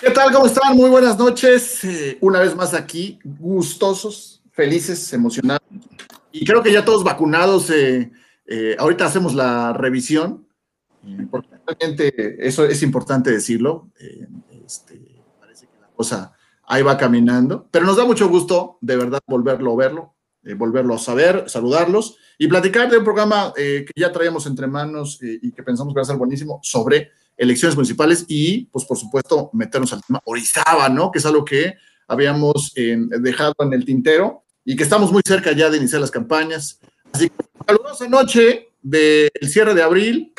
¿Qué tal? ¿Cómo están? Muy buenas noches. Eh, una vez más aquí, gustosos, felices, emocionados. Y creo que ya todos vacunados. Eh, eh, ahorita hacemos la revisión, porque realmente eso es importante decirlo. Este, parece que la cosa ahí va caminando, pero nos da mucho gusto, de verdad, volverlo a verlo, volverlo a saber, saludarlos y platicar de un programa que ya traíamos entre manos y que pensamos que va a ser buenísimo sobre elecciones municipales y, pues, por supuesto, meternos al tema Orizaba, ¿no? Que es algo que habíamos eh, dejado en el tintero y que estamos muy cerca ya de iniciar las campañas. Así que, calurosa noche del cierre de abril.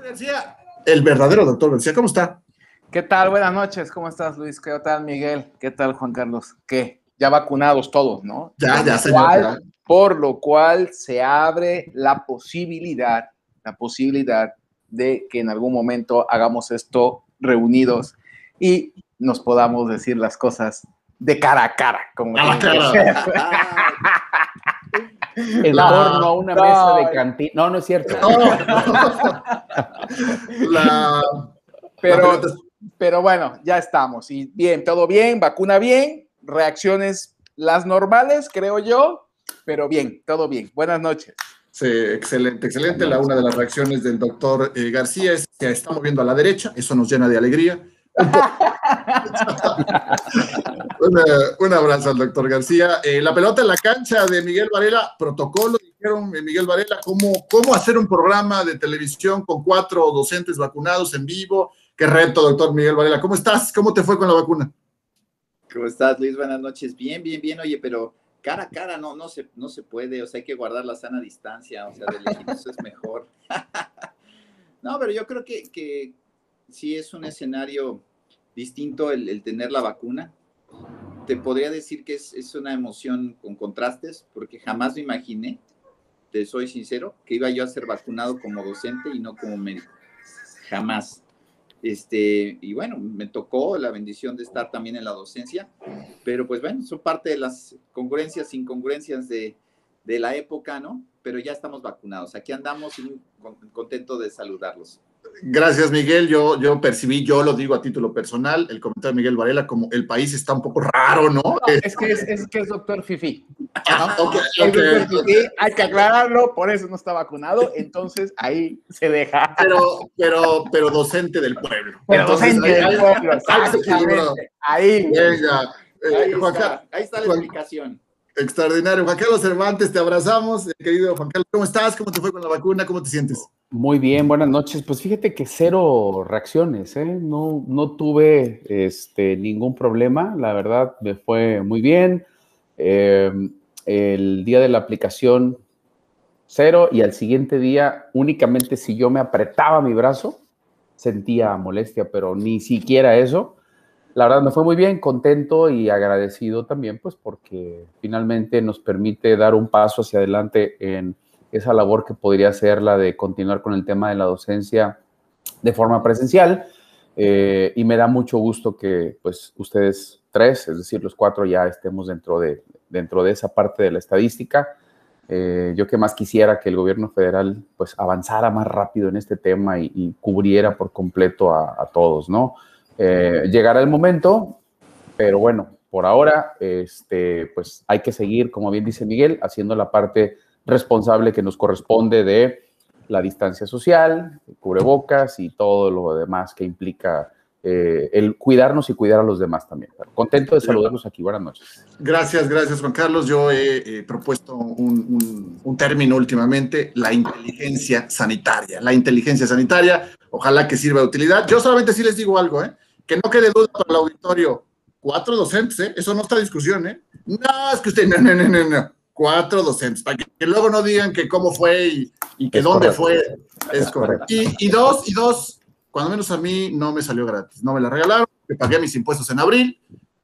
García, el verdadero doctor García, ¿cómo está? ¿Qué tal? Buenas noches, ¿cómo estás, Luis? ¿Qué tal, Miguel? ¿Qué tal, Juan Carlos? ¿Qué? Ya vacunados todos, ¿no? Ya, ya, señor. por lo cual se abre la posibilidad, la posibilidad de que en algún momento hagamos esto reunidos y nos podamos decir las cosas de cara a cara. Como a En torno a una mesa de cantina. No, no es cierto. pero, pero bueno, ya estamos. Y bien, todo bien, vacuna bien, reacciones las normales, creo yo, pero bien, todo bien. Buenas noches. Sí, excelente, excelente. La una de las reacciones del doctor eh, García es que está moviendo a la derecha, eso nos llena de alegría. un, abrazo al doctor García. Eh, la pelota en la cancha de Miguel Varela, protocolo, dijeron eh, Miguel Varela, ¿cómo, cómo hacer un programa de televisión con cuatro docentes vacunados en vivo. Qué reto, doctor Miguel Varela. ¿Cómo estás? ¿Cómo te fue con la vacuna? ¿Cómo estás, Luis? Buenas noches. Bien, bien, bien. Oye, pero cara a cara no, no, se, no se puede, o sea, hay que guardar la sana distancia, o sea, de lejitos es mejor. no, pero yo creo que, que sí es un escenario distinto el, tener la vacuna. Te podría decir que es, es, una emoción con contrastes, porque jamás me imaginé, te soy sincero, que iba yo a ser vacunado como docente y no como médico. Jamás. Este, y bueno, me tocó la bendición de estar también en la docencia, pero pues bueno, son parte de las congruencias, incongruencias de, de la época, ¿no? Pero ya estamos vacunados. Aquí andamos y contento de saludarlos. Gracias, Miguel. Yo, yo percibí, yo lo digo a título personal, el comentario de Miguel Varela, como el país está un poco raro, ¿no? es, que es, que es doctor Fifi. Ah, hay que aclararlo, por eso no está vacunado, entonces ahí se deja. Pero, pero, pero docente del pueblo. Pero docente del pueblo, Ahí. Eh, ahí, está, ahí está la explicación. Extraordinario. Juan Carlos Cervantes, te abrazamos. Querido Juan Carlos, ¿cómo estás? ¿Cómo te fue con la vacuna? ¿Cómo te sientes? Muy bien, buenas noches. Pues fíjate que cero reacciones, ¿eh? No, no tuve este, ningún problema. La verdad, me fue muy bien. Em, el día de la aplicación, cero. Y al siguiente día, únicamente si yo me apretaba mi brazo, sentía molestia, pero ni siquiera eso la verdad me fue muy bien, contento y agradecido también, pues porque finalmente nos permite dar un paso hacia adelante en esa labor que podría ser la de continuar con el tema de la docencia de forma presencial. Eh, y me da mucho gusto que pues ustedes tres, es decir, los cuatro ya estemos dentro de, dentro de esa parte de la estadística. Eh, yo que más quisiera que el gobierno federal pues avanzara más rápido en este tema y, cubriera por completo a, a todos, ¿no? Eh, llegará el momento, pero bueno, por ahora, este, pues hay que seguir, como bien dice Miguel, haciendo la parte responsable que nos corresponde de la distancia social, cubrebocas y todo lo demás que implica eh, el cuidarnos y cuidar a los demás también. Contento de saludarlos aquí. Buenas noches. Gracias, gracias Juan Carlos. Yo he propuesto un, un, término últimamente, la inteligencia sanitaria. La inteligencia sanitaria, ojalá que sirva de utilidad. Yo solamente sí les digo algo, ¿eh? que no quede duda para el auditorio. Cuatro docentes, ¿eh? Eso no está discusión, ¿eh? No, es que usted, no, no, no, no, no. Cuatro docentes, para que, luego no digan que cómo fue y, y que dónde fue. Es correcto. Y, y, dos, y dos, cuando menos a mí no me salió gratis, no me la regalaron, me pagué mis impuestos en abril,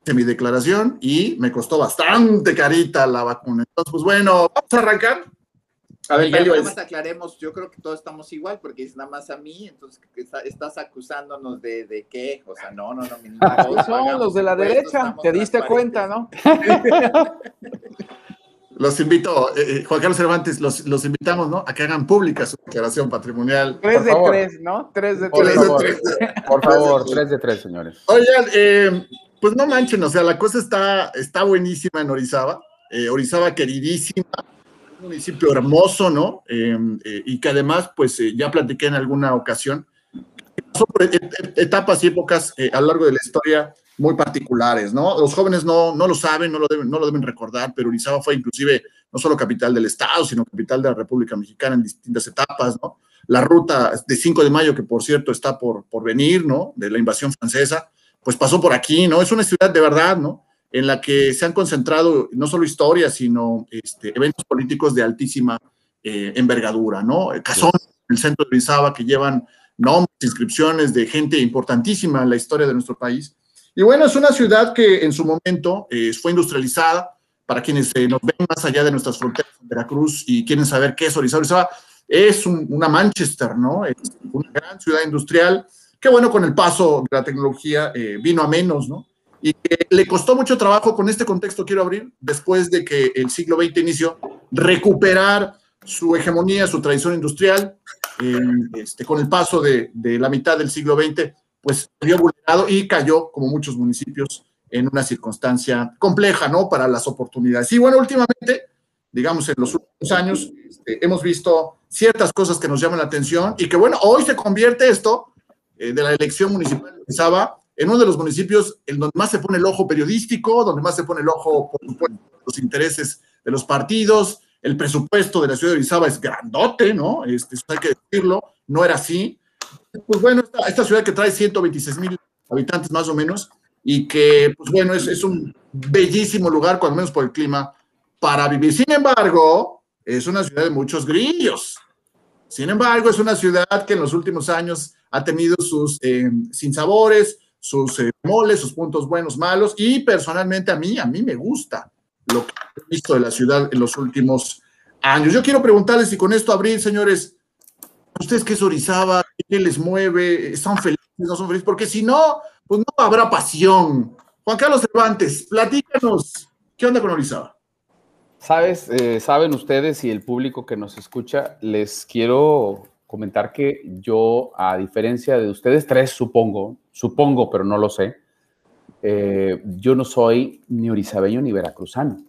de mi declaración y me costó bastante carita la vacuna. Entonces, pues bueno, vamos a arrancar. A ver, ya nada más aclaremos, yo creo que todos estamos igual, porque es nada más a mí, entonces estás acusándonos de, de qué, o sea, no, no, no. Son los de la derecha, te diste cuenta, ¿no? Los invito, eh, eh, Juan Carlos Cervantes, los, los, invitamos, ¿no? A que hagan pública su declaración patrimonial. Tres de tres, ¿no? Tres de tres. Por, tres, por favor, tres de tres, señores. Oigan, eh, pues no manchen, o sea, la cosa está, está buenísima en Orizaba. Orizaba queridísima, un municipio hermoso, ¿no? y que además, pues ya platiqué en alguna ocasión, pasó por etapas y épocas a lo largo de la historia muy particulares, ¿no? Los jóvenes no, no lo saben, no lo, deben, no lo deben recordar, pero Orizaba fue inclusive no solo capital del Estado, sino capital de la República Mexicana en distintas etapas, ¿no? La ruta de 5 de mayo, que por cierto está por, por venir, ¿no? De la invasión francesa, pues pasó por aquí, ¿no? Es una ciudad de verdad, ¿no? En la que se han concentrado no solo historias, sino este, eventos políticos de altísima eh, envergadura, ¿no? Casón, el centro de Orizaba, que llevan nombres, inscripciones de gente importantísima en la historia de nuestro país y bueno, es una ciudad que en su momento eh, fue industrializada. Para quienes eh, nos ven más allá de nuestras fronteras en Veracruz y quieren saber qué es Orizaba, Orizaba es una Manchester, ¿no? Es una gran ciudad industrial que, bueno, con el paso de la tecnología eh, vino a menos, ¿no? Y que le costó mucho trabajo, con este contexto quiero abrir, después de que el siglo XX inició, recuperar su hegemonía, su tradición industrial, este, con el paso de, de la mitad del siglo XX pues vio vulnerado y cayó, como muchos municipios, en una circunstancia compleja, ¿no? Para las oportunidades. Y bueno, últimamente, digamos, en los últimos años, este, hemos visto ciertas cosas que nos llaman la atención y que, bueno, hoy se convierte esto eh, de la elección municipal de Saba en uno de los municipios en donde más se pone el ojo periodístico, donde más se pone el ojo, por supuesto, los intereses de los partidos, el presupuesto de la ciudad de Orizaba es grandote, ¿no? Este, eso hay que decirlo, no era así. Pues bueno, esta, ciudad que trae 126 mil habitantes más o menos y que, pues bueno, es, un bellísimo lugar, cuando menos por el clima, para vivir. Sin embargo, es una ciudad de muchos grillos. Sin embargo, es una ciudad que en los últimos años ha tenido sus eh, sinsabores, sus eh, moles, sus puntos buenos, malos, y personalmente a mí, a mí me gusta lo que he visto de la ciudad en los últimos años. Yo quiero preguntarles, y con esto abrir, señores, ¿Ustedes qué es Orizaba? ¿Qué les mueve? ¿Están felices? ¿No son felices? Porque si no, pues no habrá pasión. Juan Carlos Cervantes, platícanos, ¿qué onda con Orizaba? Sabes, eh, saben ustedes y el público que nos escucha, les quiero comentar que yo, a diferencia de ustedes tres, supongo, supongo, pero no lo sé, eh, yo no soy ni orizabeño ni veracruzano.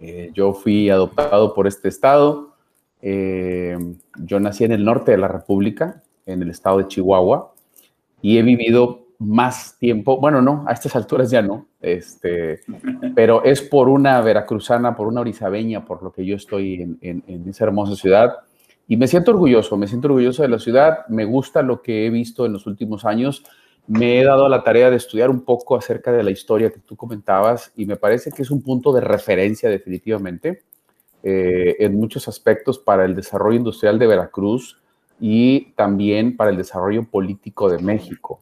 Eh, yo fui adoptado por este estado, eh, yo nací en el norte de la República, en el estado de Chihuahua, y he vivido más tiempo, bueno, no, a estas alturas ya no, este, pero es por una veracruzana, por una orizabeña, por lo que yo estoy en, en, esa hermosa ciudad. Y me siento orgulloso, me siento orgulloso de la ciudad, me gusta lo que he visto en los últimos años, me he dado la tarea de estudiar un poco acerca de la historia que tú comentabas y me parece que es un punto de referencia definitivamente. Eh, en muchos aspectos para el desarrollo industrial de Veracruz y también para el desarrollo político de México.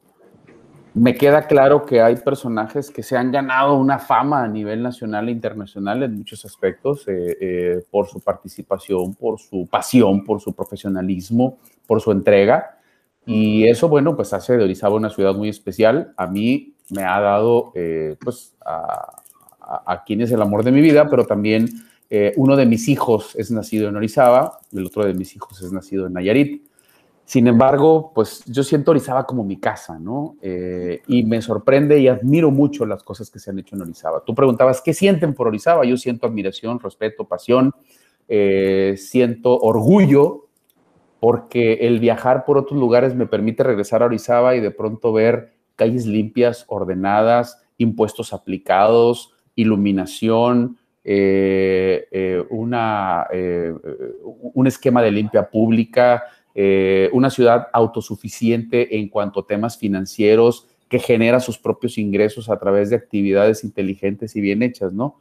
Me queda claro que hay personajes que se han ganado una fama a nivel nacional e internacional en muchos aspectos eh, eh, por su participación, por su pasión, por su profesionalismo, por su entrega. Y eso, bueno, pues hace de Orizaba una ciudad muy especial. A mí me ha dado, pues, a, a, quien es el amor de mi vida, pero también eh, uno de mis hijos es nacido en Orizaba, el otro de mis hijos es nacido en Nayarit. Sin embargo, pues yo siento Orizaba como mi casa, ¿no? Eh, y me sorprende y admiro mucho las cosas que se han hecho en Orizaba. Tú preguntabas, ¿qué sienten por Orizaba? Yo siento admiración, respeto, pasión, eh, siento orgullo, porque el viajar por otros lugares me permite regresar a Orizaba y de pronto ver calles limpias, ordenadas, impuestos aplicados, iluminación, una, eh, un esquema de limpia pública, una ciudad autosuficiente en cuanto a temas financieros, que genera sus propios ingresos a través de actividades inteligentes y bien hechas, ¿no?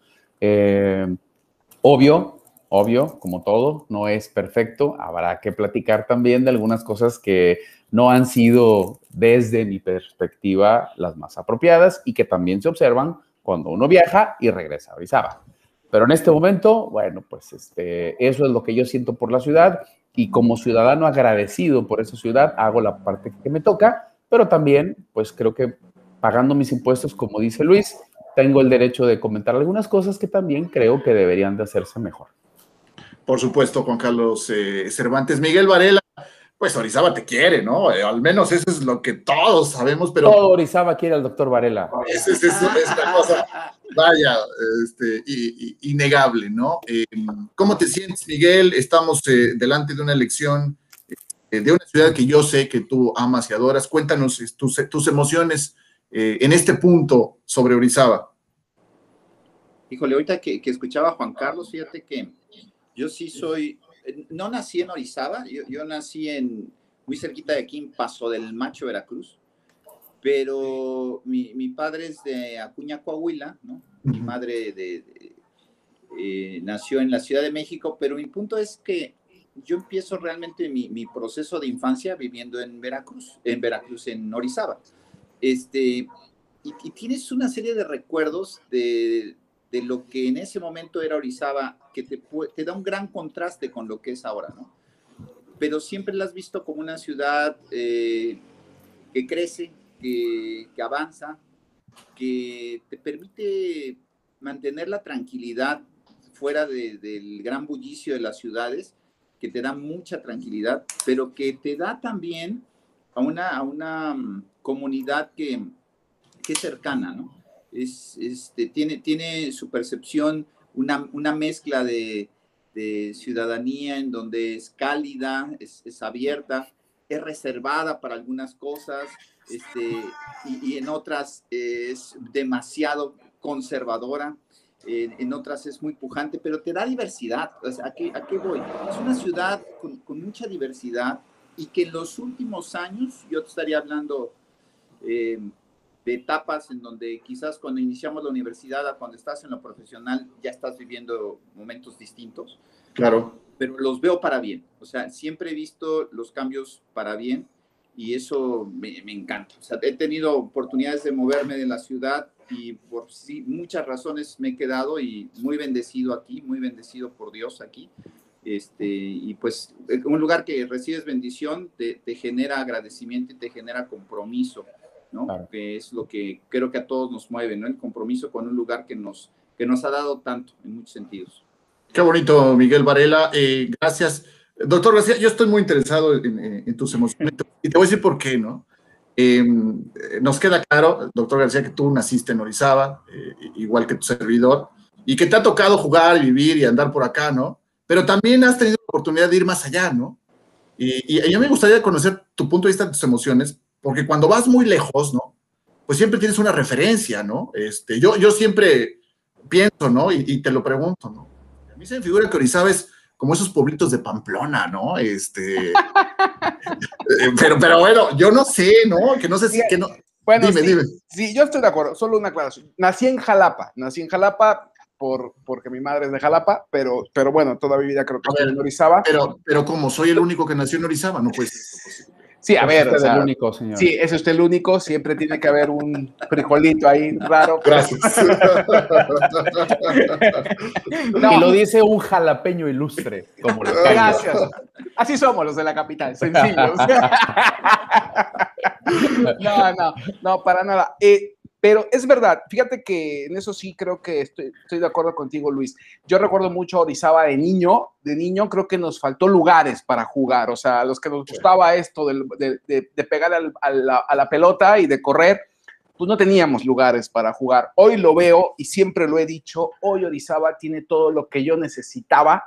obvio, obvio, como todo, no es perfecto. Habrá que platicar también de algunas cosas que no han sido desde mi perspectiva las más apropiadas y que también se observan cuando uno viaja y regresa a Orizaba. Pero en este momento, bueno, pues este, eso es lo que yo siento por la ciudad y como ciudadano agradecido por esa ciudad hago la parte que me toca, pero también pues creo que pagando mis impuestos, como dice Luis, tengo el derecho de comentar algunas cosas que también creo que deberían de hacerse mejor. Por supuesto, Juan Carlos eh, Cervantes. Miguel Varela, pues Orizaba te quiere, ¿no? Eh, al menos eso es lo que todos sabemos, pero... Todo Orizaba quiere al doctor Varela. Es, es, es, esta cosa, vaya, este, innegable, ¿no? Eh, ¿Cómo te sientes, Miguel? Estamos delante de una elección de una ciudad que yo sé que tú amas y adoras. Cuéntanos tus, tus emociones en este punto sobre Orizaba. Híjole, ahorita que, que escuchaba a Juan Carlos, fíjate que yo sí soy, no nací en Orizaba, yo, nací en muy cerquita de aquí, en Paso del Macho, Veracruz, pero mi, mi padre es de Acuña, Coahuila, ¿no? Mi madre de, eh, nació en la Ciudad de México, pero mi punto es que yo empiezo realmente mi, mi, proceso de infancia viviendo en Veracruz, en Veracruz, en Orizaba. Este, y, y tienes una serie de recuerdos de, de lo que en ese momento era Orizaba, que te, da un gran contraste con lo que es ahora, ¿no? Pero siempre la has visto como una ciudad eh, que crece, que, avanza, que te permite mantener la tranquilidad fuera de, del gran bullicio de las ciudades, que te da mucha tranquilidad, pero que te da también a una, a una mm, comunidad que, que es cercana, ¿no? Es, este, tiene, tiene su percepción una, una mezcla de, de, ciudadanía en donde es cálida, es, es, abierta, es reservada para algunas cosas este, y, y en otras es demasiado conservadora. En, en, otras es muy pujante, pero te da diversidad. O sea, ¿a, qué, ¿A qué voy? Es una ciudad con, con, mucha diversidad y que en los últimos años, yo te estaría hablando eh, de etapas en donde quizás cuando iniciamos la universidad a cuando estás en lo profesional ya estás viviendo momentos distintos. Claro. Pero los veo para bien. O sea, siempre he visto los cambios para bien y eso me, me encanta. O sea, he tenido oportunidades de moverme de la ciudad y por sí, muchas razones me he quedado y muy bendecido aquí, muy bendecido por Dios aquí. Este, y pues un lugar que recibes bendición te, te genera agradecimiento y te genera compromiso que es lo que creo que a todos nos mueve, ¿no? El compromiso con un lugar que nos, que nos ha dado tanto en muchos sentidos. Qué bonito, Miguel Varela. Eh, gracias. Doctor García, yo estoy muy interesado en, tus emociones y te voy a decir por qué, ¿no? Em, nos queda claro, doctor García, que tú naciste en Orizaba, eh, igual que tu servidor, y que te ha tocado jugar, vivir y andar por acá, ¿no? Pero también has tenido la oportunidad de ir más allá, ¿no? Y, y a mí me gustaría conocer tu punto de vista de tus emociones, porque cuando vas muy lejos, ¿no? Pues siempre tienes una referencia, ¿no? Este, yo, yo siempre pienso, ¿no? Y, te lo pregunto, ¿no? A mí se me figura que Orizaba es como esos pueblitos de Pamplona, ¿no? Este, pero, pero bueno, yo no sé, ¿no? Que no sé si, que no. Bueno, dime, sí, dime. Sí, yo estoy de acuerdo, solo una aclaración. Nací en Jalapa, nací en Jalapa, por, porque mi madre es de Jalapa, pero, pero bueno, toda mi vida creo que en Orizaba. Pero, pero como soy el único que nació en Orizaba, no puede ser Sí, a ver. Es usted o sea, el único, señor. Sí, es usted el único. Siempre tiene que haber un frijolito ahí raro. Gracias. no. Y lo dice un jalapeño ilustre. Como Gracias. Así somos los de la capital, sencillos. no, no, no, para nada. Eh, pero es verdad, fíjate que en eso sí creo que estoy, estoy, de acuerdo contigo, Luis. Yo recuerdo mucho Orizaba de niño, de niño creo que nos faltó lugares para jugar, o sea, a los que nos gustaba esto de, de, de pegar al, a, la, a la pelota y de correr, pues no teníamos lugares para jugar. Hoy lo veo y siempre lo he dicho, hoy Orizaba tiene todo lo que yo necesitaba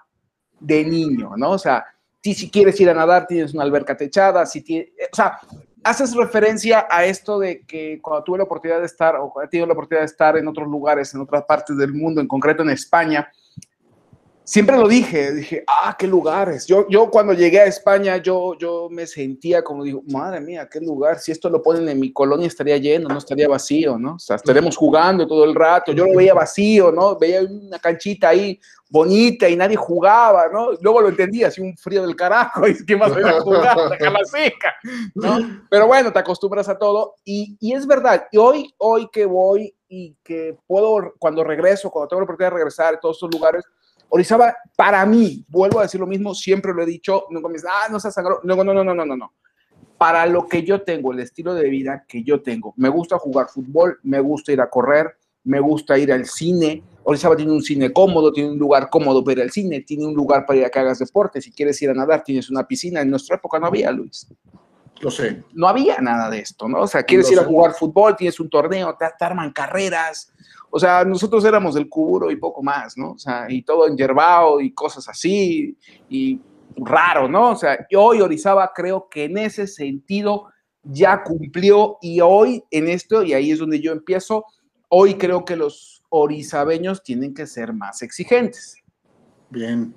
de niño, ¿no? O sea, si, si quieres ir a nadar, tienes una alberca techada, si tiene, o sea, haces referencia a esto de que cuando tuve la oportunidad de estar, o he tenido la oportunidad de estar en otros lugares, en otras partes del mundo, en concreto en España, siempre lo dije, dije, ah, qué lugares. Yo, yo cuando llegué a España, yo, yo me sentía como digo, madre mía, qué lugar. Si esto lo ponen en mi colonia estaría lleno, no estaría vacío, ¿no? O sea, estaremos jugando todo el rato. Yo lo veía vacío, ¿no? Veía una canchita ahí bonita y nadie jugaba, ¿no? Luego lo entendí, así un frío del carajo, y qué más voy a jugar, a la seca, ¿no? Pero bueno, te acostumbras a todo y, y, es verdad, y hoy, hoy que voy y que puedo, cuando regreso, cuando tengo la oportunidad de regresar a todos estos lugares, Orizaba, para mí, vuelvo a decir lo mismo, siempre lo he dicho, no me ah, no seas sangrado, no, no, no, no, no, no, no. Para lo que yo tengo, el estilo de vida que yo tengo, me gusta jugar fútbol, me gusta ir a correr, me gusta ir al cine. Orizaba tiene un cine cómodo, tiene un lugar cómodo para ir al cine, tiene un lugar para ir a que hagas deporte. Si quieres ir a nadar, tienes una piscina. En nuestra época no había, Luis. Lo sé. No había nada de esto, ¿no? O sea, quieres ir a jugar fútbol, tienes un torneo, te, arman carreras. O sea, nosotros éramos del cuburo y poco más, ¿no? O sea, y todo en yerbao y cosas así, y raro, ¿no? O sea, hoy Orizaba creo que en ese sentido ya cumplió y hoy en esto, y ahí es donde yo empiezo, hoy creo que los orizabeños tienen que ser más exigentes. Bien.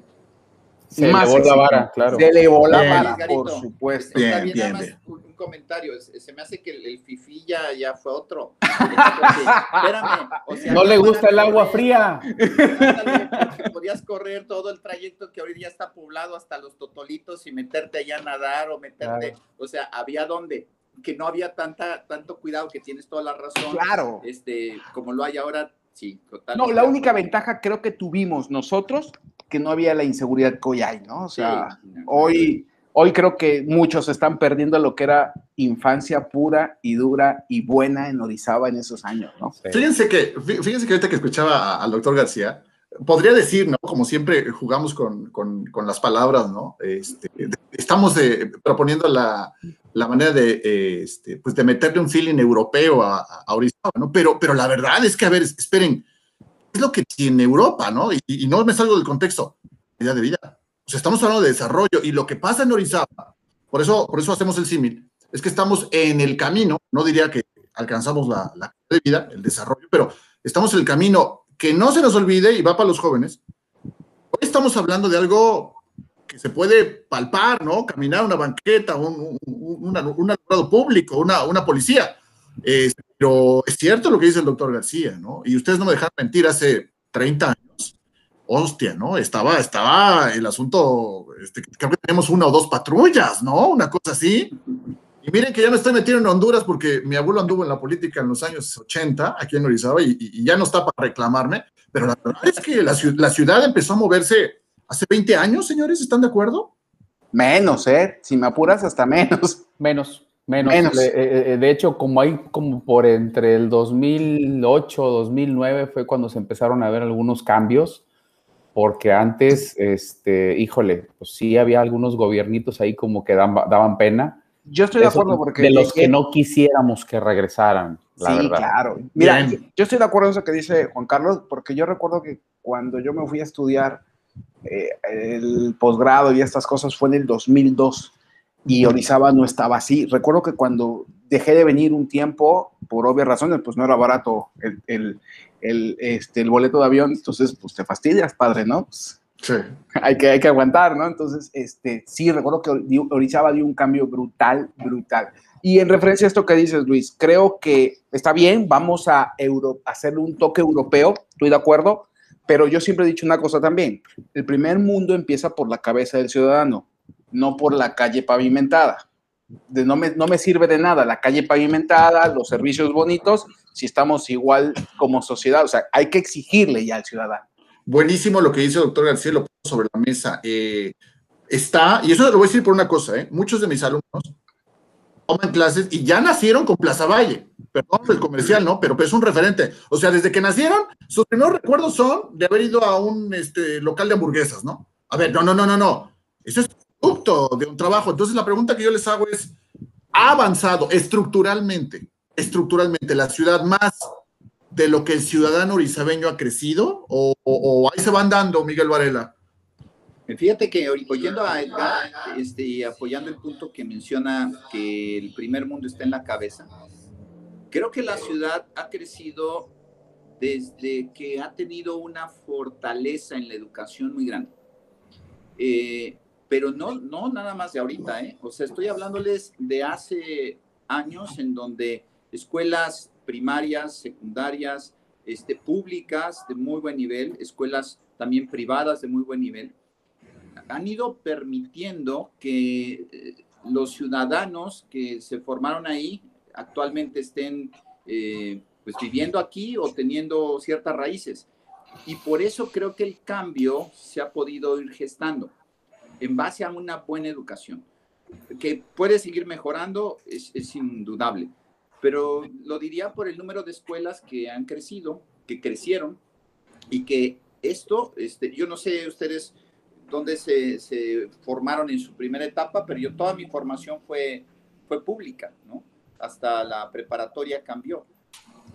Se elevó la vara, claro. Se elevó la Bien, vara, Garito. por supuesto. Está Bien, bien, nada bien, más un un comentario. Se me hace que el, el Fifi ya, ya fue otro. Espérame. o sea, No le gusta el agua correr, fría. ándale, porque podías correr todo el trayecto que ahorita ya está poblado hasta los totolitos y meterte allá a nadar o meterte. O sea, había donde que no había tanta tanto cuidado que tienes toda la razón. Claro. Este, como lo hay ahora, sí, total. No, la única ventaja creo que tuvimos nosotros que no había la inseguridad que hoy hay, ¿no? O sea, hoy, hoy creo que muchos están perdiendo lo que era infancia pura y dura y buena en Orizaba en esos años, ¿no? Fíjense que, fí- fíjense que ahorita que escuchaba al doctor García, podría decir, ¿no? Como siempre jugamos con, con- con las palabras, ¿no? Este, estamos eh, proponiendo la, la manera de, eh, este, pues de meterle un feeling europeo a, a- Orizaba, ¿no? Pero, pero la verdad es que, a ver, es- esperen, es lo que tiene Europa, ¿no? Y, y no me salgo del contexto, calidad de vida. O sea, estamos hablando de desarrollo y lo que pasa en Orizaba, por eso, por eso hacemos el símil, es que estamos en el camino, no diría que alcanzamos la, la de vida, el desarrollo, pero estamos en el camino que no se nos olvide y va para los jóvenes. Hoy estamos hablando de algo que se puede palpar, ¿no? Caminar una banqueta, un, un, un alumbrado público, una, una policía. Eh, pero es cierto lo que dice el doctor García, ¿no? Y ustedes no me dejan mentir, hace 30 años, hostia, ¿no? Estaba, estaba el asunto, este, creo que tenemos una o dos patrullas, ¿no? Una cosa así. Y miren que ya me estoy metiendo en Honduras porque mi abuelo anduvo en la política en los años 80, aquí en Orizaba, y, y- ya no está para reclamarme, pero la verdad es que la, la ciudad empezó a moverse hace 20 años, señores, ¿están de acuerdo? Menos, ¿eh? Si me apuras, hasta menos. Menos, menos. Menos. Le- eh, eh, de hecho, como hay como por entre el 2008, 2009 fue cuando se empezaron a ver algunos cambios, porque antes, este, híjole, pues sí había algunos gobiernitos ahí como que daban, daban pena. Yo estoy de Eso, acuerdo porque... de los que no quisiéramos que regresaran, la sí, verdad. claro. Mira, Bien. yo estoy de acuerdo en eso que dice Juan Carlos, porque yo recuerdo que cuando yo me fui a estudiar eh, el posgrado y estas cosas fue en el 2002 y Orizaba no estaba así. Recuerdo que cuando dejé de venir un tiempo, por obvias razones, pues no era barato el, el, el, este, el boleto de avión, entonces pues te fastidias, padre, ¿no? Pues, Sí. hay que, hay que aguantar, ¿no? Entonces, este, sí, recuerdo que Ori- Orizaba dio un cambio brutal, brutal. Y en referencia a esto que dices, Luis, creo que está bien, vamos a euro, hacerle un toque europeo, estoy de acuerdo, pero yo siempre he dicho una cosa también, el primer mundo empieza por la cabeza del ciudadano, no por la calle pavimentada. No, me, no me sirve de nada la calle pavimentada, los servicios bonitos, si estamos igual como sociedad, o sea, hay que exigirle ya al ciudadano. Buenísimo lo que dice el doctor García, lo puso sobre la mesa. Eh, está, y eso lo voy a decir por una cosa, ¿eh? muchos de mis alumnos toman clases y ya nacieron con Plaza Valle. Perdón el comercial, ¿no? Pero es un referente. O sea, desde que nacieron, sus primeros recuerdos son de haber ido a un este, local de hamburguesas, ¿no? A ver, no, no, no, no, no. Eso es producto de un trabajo. Entonces, la pregunta que yo les hago es, ¿ha avanzado estructuralmente, estructuralmente la ciudad más de lo que el ciudadano orizabeño ha crecido? ¿O, o- ahí se van dando, Miguel Varela? Fíjate que oy- oyendo a Edgar este, y apoyando el punto que menciona que el primer mundo está en la cabeza, creo que la ciudad ha crecido desde que ha tenido una fortaleza en la educación muy grande. Eh, pero no, no nada más de ahorita, ¿eh? O sea, estoy hablándoles de hace años en donde escuelas primarias, secundarias, este, públicas de muy buen nivel, escuelas también privadas de muy buen nivel, han ido permitiendo que eh, los ciudadanos que se formaron ahí actualmente estén eh, pues viviendo aquí o teniendo ciertas raíces. Y por eso creo que el cambio se ha podido ir gestando en base a una buena educación. Que puede seguir mejorando, es, es indudable, pero lo diría por el número de escuelas que han crecido, que crecieron y que esto, este, yo no sé ustedes dónde se, se, formaron en su primera etapa, pero yo toda mi formación fue, fue pública, ¿no? Hasta la preparatoria cambió.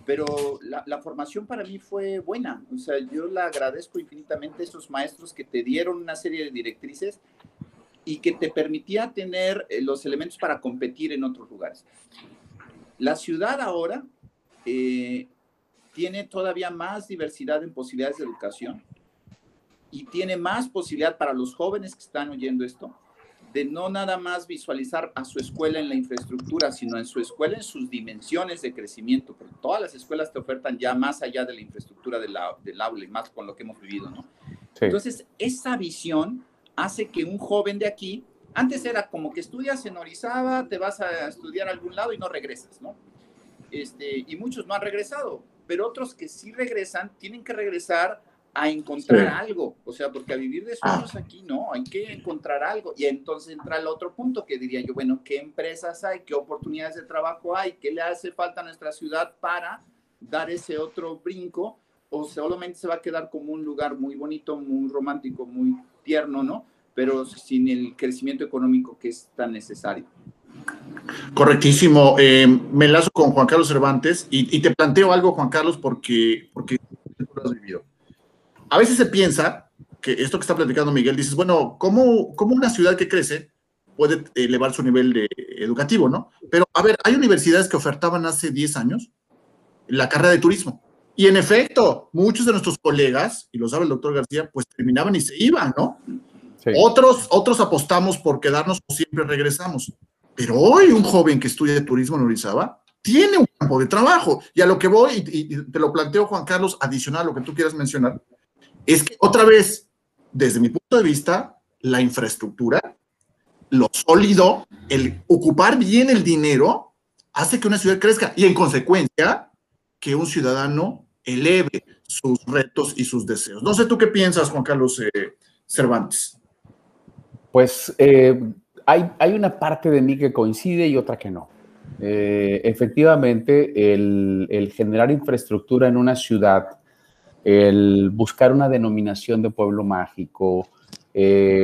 Pero la, la, formación para mí fue buena, o sea, yo le agradezco infinitamente a esos maestros que te dieron una serie de directrices y que te permitía tener eh, los elementos para competir en otros lugares. La ciudad ahora eh, tiene todavía más diversidad en posibilidades de educación y tiene más posibilidad para los jóvenes que están oyendo esto de no nada más visualizar a su escuela en la infraestructura, sino en su escuela en sus dimensiones de crecimiento, porque todas las escuelas te ofertan ya más allá de la infraestructura del, del aula y más con lo que hemos vivido, ¿no? Entonces, esa visión hace que un joven de aquí, antes era como que estudias en Orizaba, te vas a estudiar a algún lado y no regresas, ¿no? Este, y muchos no han regresado, pero otros que sí regresan tienen que regresar a encontrar algo, o sea, porque a vivir de sueños aquí no, hay que encontrar algo. Y entonces entra el otro punto que diría yo, bueno, ¿qué empresas hay? ¿Qué oportunidades de trabajo hay? ¿Qué le hace falta a nuestra ciudad para dar ese otro brinco? ¿O solamente se va a quedar como un lugar muy bonito, muy romántico, muy tierno, ¿no? Pero sin el crecimiento económico que es tan necesario. Correctísimo. Eh, me enlazo con Juan Carlos Cervantes y, te planteo algo, Juan Carlos, porque, porque lo has vivido. A veces se piensa que esto que está platicando Miguel, dices, bueno, ¿cómo, cómo una ciudad que crece puede elevar su nivel de, educativo, no? Pero, a ver, hay universidades que ofertaban hace 10 años la carrera de turismo. Y en efecto, muchos de nuestros colegas, y lo sabe el doctor García, pues terminaban y se iban, ¿no? Otros, otros apostamos por quedarnos o siempre regresamos. Pero hoy un joven que estudia turismo en Orizaba tiene un campo de trabajo. Y a lo que voy, y, te lo planteo, Juan Carlos, adicional a lo que tú quieras mencionar, es que otra vez, desde mi punto de vista, la infraestructura, lo sólido, el ocupar bien el dinero, hace que una ciudad crezca y en consecuencia que un ciudadano eleve sus retos y sus deseos. No sé tú qué piensas, Juan Carlos eh, Cervantes. Pues eh, hay, hay, una parte de mí que coincide y otra que no. Eh, efectivamente, el, el, generar infraestructura en una ciudad, el buscar una denominación de pueblo mágico, el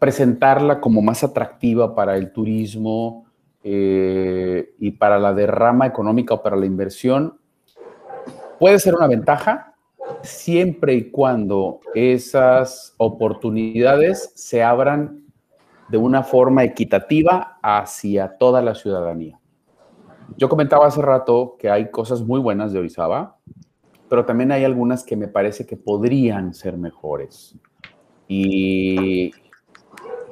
presentarla como más atractiva para el turismo, eh, y para la derrama económica o para la inversión, puede ser una ventaja siempre y cuando esas oportunidades se abran de una forma equitativa hacia toda la ciudadanía. Yo comentaba hace rato que hay cosas muy buenas de Orizaba, pero también hay algunas que me parece que podrían ser mejores. Y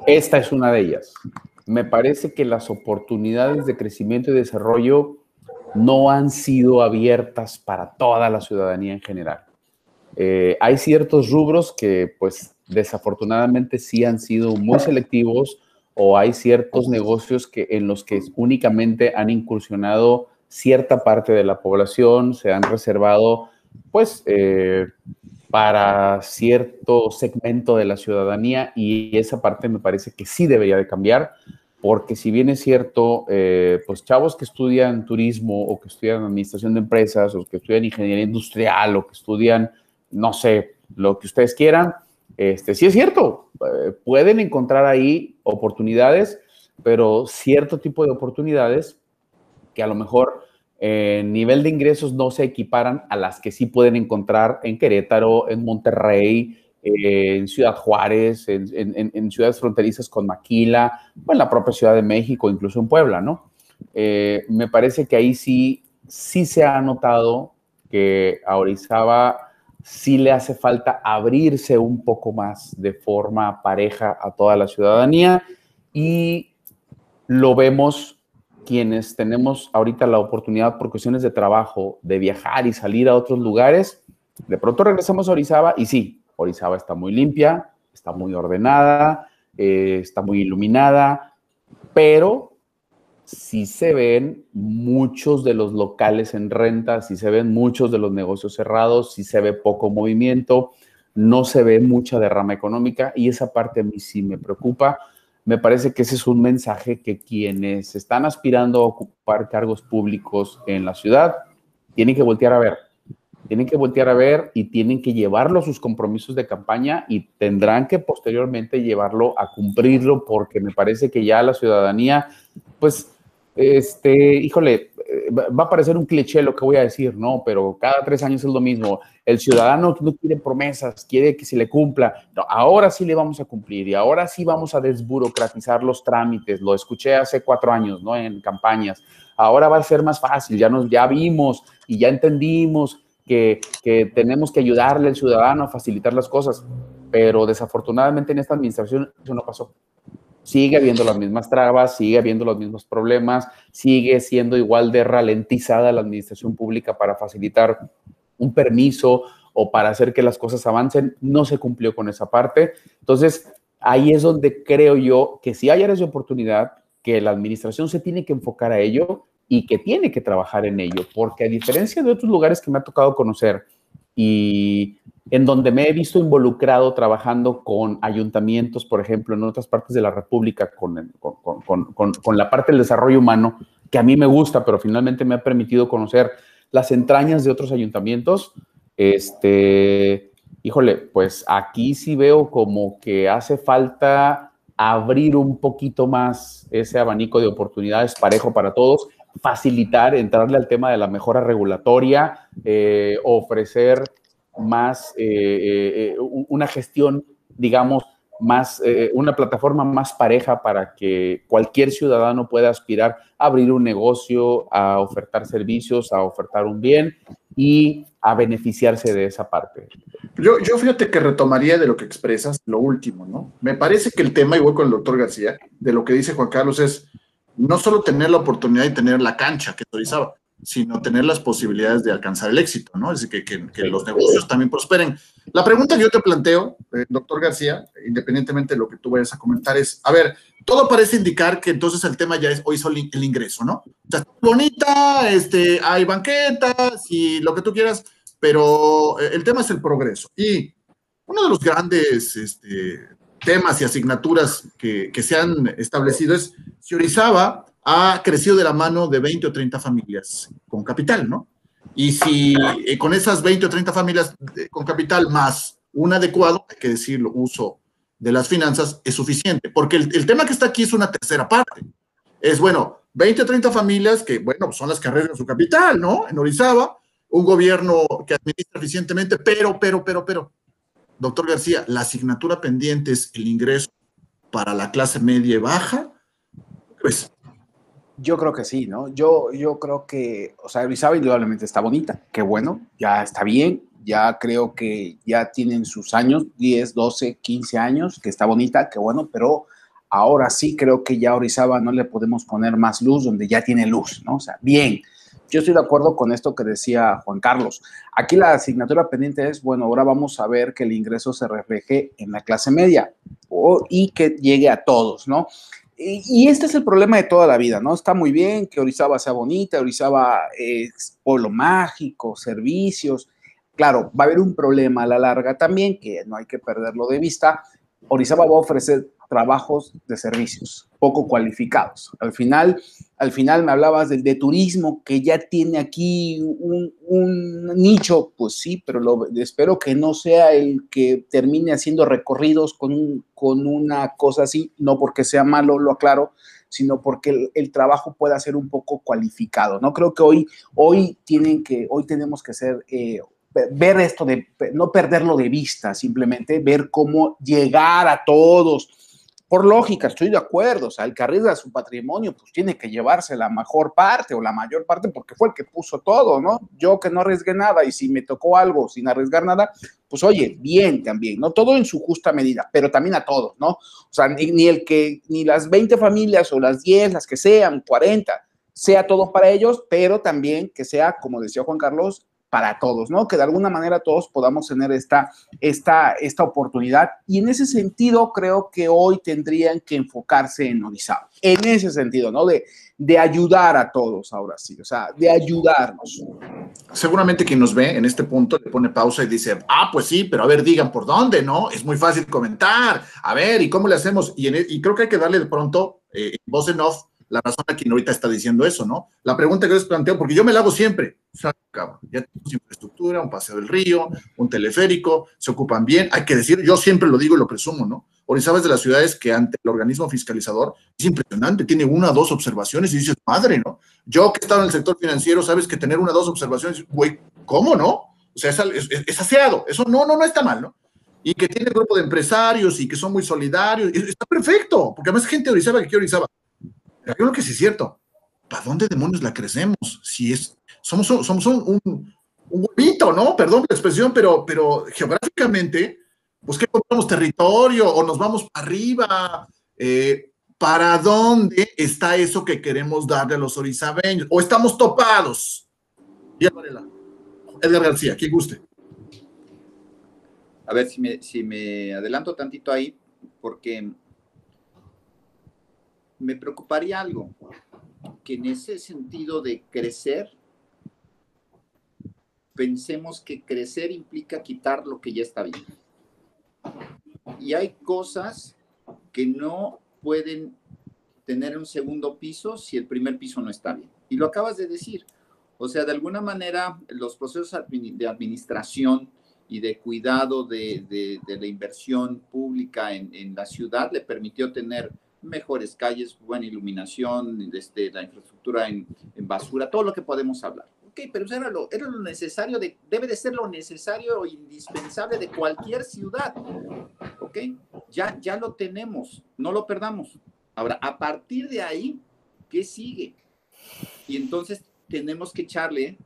esta es una de ellas me parece que las oportunidades de crecimiento y desarrollo no han sido abiertas para toda la ciudadanía en general. Eh, hay ciertos rubros que, pues, desafortunadamente sí han sido muy selectivos o hay ciertos negocios que, en los que únicamente han incursionado cierta parte de la población, se han reservado, pues, eh, para cierto segmento de la ciudadanía y esa parte me parece que sí debería de cambiar, porque si bien es cierto, eh, pues chavos que estudian turismo o que estudian administración de empresas o que estudian ingeniería industrial o que estudian, no sé, lo que ustedes quieran, este, sí es cierto, eh, pueden encontrar ahí oportunidades, pero cierto tipo de oportunidades que a lo mejor en nivel de ingresos no se equiparan a las que sí pueden encontrar en Querétaro, en Monterrey, eh, en Ciudad Juárez, en, ciudades fronterizas con Maquila, o en la propia Ciudad de México, incluso en Puebla, ¿no? Eh, me parece que ahí sí, sí se ha notado que a sí le hace falta abrirse un poco más de forma pareja a toda la ciudadanía y lo vemos quienes tenemos ahorita la oportunidad por cuestiones de trabajo de viajar y salir a otros lugares, de pronto regresamos a Orizaba y sí, Orizaba está muy limpia, está muy ordenada, eh, está muy iluminada, pero sí se ven muchos de los locales en renta, sí se ven muchos de los negocios cerrados, sí se ve poco movimiento, no se ve mucha derrama económica y esa parte a mí sí me preocupa me parece que ese es un mensaje que quienes están aspirando a ocupar cargos públicos en la ciudad tienen que voltear a ver. Tienen que voltear a ver y tienen que llevarlo a sus compromisos de campaña y tendrán que posteriormente llevarlo a cumplirlo porque me parece que ya la ciudadanía, pues, este, híjole, eh, va a parecer un cliché lo que voy a decir, ¿no? Pero cada tres años es lo mismo. El ciudadano no quiere promesas, quiere que se le cumpla. ahora sí le vamos a cumplir y ahora sí vamos a desburocratizar los trámites. Lo escuché hace cuatro años, ¿no? En campañas. Ahora va a ser más fácil, ya nos, ya vimos y ya entendimos que, que tenemos que ayudarle al ciudadano a facilitar las cosas. Pero desafortunadamente en esta administración eso no pasó sigue habiendo las mismas trabas, sigue habiendo los mismos problemas, sigue siendo igual de ralentizada la administración pública para facilitar un permiso o para hacer que las cosas avancen, no se cumplió con esa parte. Entonces, ahí es donde creo yo que si hay áreas de oportunidad, que la administración se tiene que enfocar a ello y que tiene que trabajar en ello, porque a diferencia de otros lugares que me ha tocado conocer y en donde me he visto involucrado trabajando con ayuntamientos, por ejemplo, en otras partes de la República, con, con, la parte del desarrollo humano, que a mí me gusta, pero finalmente me ha permitido conocer las entrañas de otros ayuntamientos. Este, híjole, pues aquí sí veo como que hace falta abrir un poquito más ese abanico de oportunidades parejo para todos, facilitar, entrarle al tema de la mejora regulatoria, eh, ofrecer más, eh, eh, eh, una gestión, digamos, más, una plataforma más pareja para que cualquier ciudadano pueda aspirar a abrir un negocio, a ofertar servicios, a ofertar un bien y a beneficiarse de esa parte. Yo, yo fíjate que retomaría de lo que expresas lo último, ¿no? Me parece que el tema, igual con el doctor García, de lo que dice Juan Carlos es no solo tener la oportunidad de tener la cancha que autorizaba, sino tener las posibilidades de alcanzar el éxito, ¿no? Es decir, que, que, los negocios también prosperen. La pregunta que yo te planteo, eh, doctor García, independientemente de lo que tú vayas a comentar, es, a ver, todo parece indicar que entonces el tema ya es hoy solo el ingreso, ¿no? O sea, bonita, este, hay banquetas y lo que tú quieras, pero eh, el tema es el progreso. Y uno de los grandes este, temas y asignaturas que, que se han establecido es si Orizaba ha crecido de la mano de 20 o 30 familias con capital, ¿no? Y si eh, con esas 20 o 30 familias con capital más un adecuado, hay que decirlo, uso de las finanzas, es suficiente. Porque el, tema que está aquí es una tercera parte. Es, bueno, 20 o 30 familias que, bueno, son las que arriesgan su capital, ¿no? En Orizaba, un gobierno que administra eficientemente, pero, pero, pero, pero, doctor García, la asignatura pendiente es el ingreso para la clase media y baja, pues yo creo que sí, ¿no? Yo, yo creo que, o sea, Orizaba indudablemente está bonita, qué bueno, ya está bien, ya creo que ya tienen sus años, 10, 12, 15 años, que está bonita, qué bueno, pero ahora sí creo que ya Orizaba no le podemos poner más luz donde ya tiene luz, ¿no? O sea, bien. Yo estoy de acuerdo con esto que decía Juan Carlos. Aquí la asignatura pendiente es, bueno, ahora vamos a ver que el ingreso se refleje en la clase media y que llegue a todos, ¿no? Y este es el problema de toda la vida, ¿no? Está muy bien que Orizaba sea bonita, Orizaba es pueblo mágico, servicios. Claro, va a haber un problema a la larga también, que no hay que perderlo de vista. Orizaba va a ofrecer trabajos de servicios poco cualificados. Al final, al final me hablabas de, de turismo que ya tiene aquí un, nicho, pues sí, pero espero que no sea el que termine haciendo recorridos con, con una cosa así, no porque sea malo, lo aclaro, sino porque el, el, trabajo pueda ser un poco cualificado. No creo que hoy, hoy tienen que, hoy tenemos que ser eh, ver esto de no perderlo de vista, simplemente ver cómo llegar a todos por lógica, estoy de acuerdo, o sea, el que arriesga su patrimonio, pues tiene que llevarse la mejor parte o la mayor parte porque fue el que puso todo, ¿no? Yo que no arriesgué nada y si me tocó algo sin arriesgar nada, pues oye, bien también, ¿no? Todo en su justa medida, pero también a todos, ¿no? O sea, ni, el que, ni las 20 familias o las 10, las que sean, 40, sea todo para ellos, pero también que sea, como decía Juan Carlos, para todos, ¿no? Que de alguna manera todos podamos tener esta, esta, esta oportunidad. Y en ese sentido, creo que hoy tendrían que enfocarse en Orizaba. En ese sentido, ¿no? De, de ayudar a todos ahora sí, o sea, de ayudarnos. Seguramente quien nos ve en este punto le pone pausa y dice, ah, pues sí, pero a ver, digan por dónde, ¿no? Es muy fácil comentar. A ver, ¿y cómo le hacemos? Y, e, creo que hay que darle de pronto, eh, voz en off, la razón a quien ahorita está diciendo eso, ¿no? La pregunta que les planteo, porque yo me la hago siempre, o cabrón, ya tenemos infraestructura, un paseo del río, un teleférico, se ocupan bien, hay que decir, yo siempre lo digo y lo presumo, ¿no? Orizaba es de las ciudades que ante el organismo fiscalizador es impresionante, tiene una o dos observaciones y dices, madre, ¿no? Yo que he estado en el sector financiero, sabes que tener una o dos observaciones, güey, ¿cómo no? O sea, es, es, aseado, eso no, no, no está mal, ¿no? Y que tiene grupo de empresarios y que son muy solidarios, está perfecto, porque además gente de Orizaba que quiere Orizaba. Pero creo que sí es cierto. ¿Para dónde demonios la crecemos? Si es, somos, somos un, un, un huevito, ¿no? Perdón la expresión, pero, pero geográficamente pues que compramos territorio o nos vamos arriba. Eh, ¿Para dónde está eso que queremos darle a los orizabeños? ¿O estamos topados? Edgar García, ¿quién guste. A ver si me, si me adelanto tantito ahí, porque me preocuparía algo, que en ese sentido de crecer, pensemos que crecer implica quitar lo que ya está bien. Y hay cosas que no pueden tener un segundo piso si el primer piso no está bien. Y lo acabas de decir. O sea, de alguna manera, los procesos de administración y de cuidado de, la inversión pública en, la ciudad le permitió tener mejores calles, buena iluminación, desde la infraestructura en basura, todo lo que podemos hablar ok, pero era lo, era lo necesario, de, debe de ser lo necesario o indispensable de cualquier ciudad, ok, ya, ya lo tenemos, no lo perdamos. Ahora, a partir de ahí, ¿qué sigue? Y entonces tenemos que echarle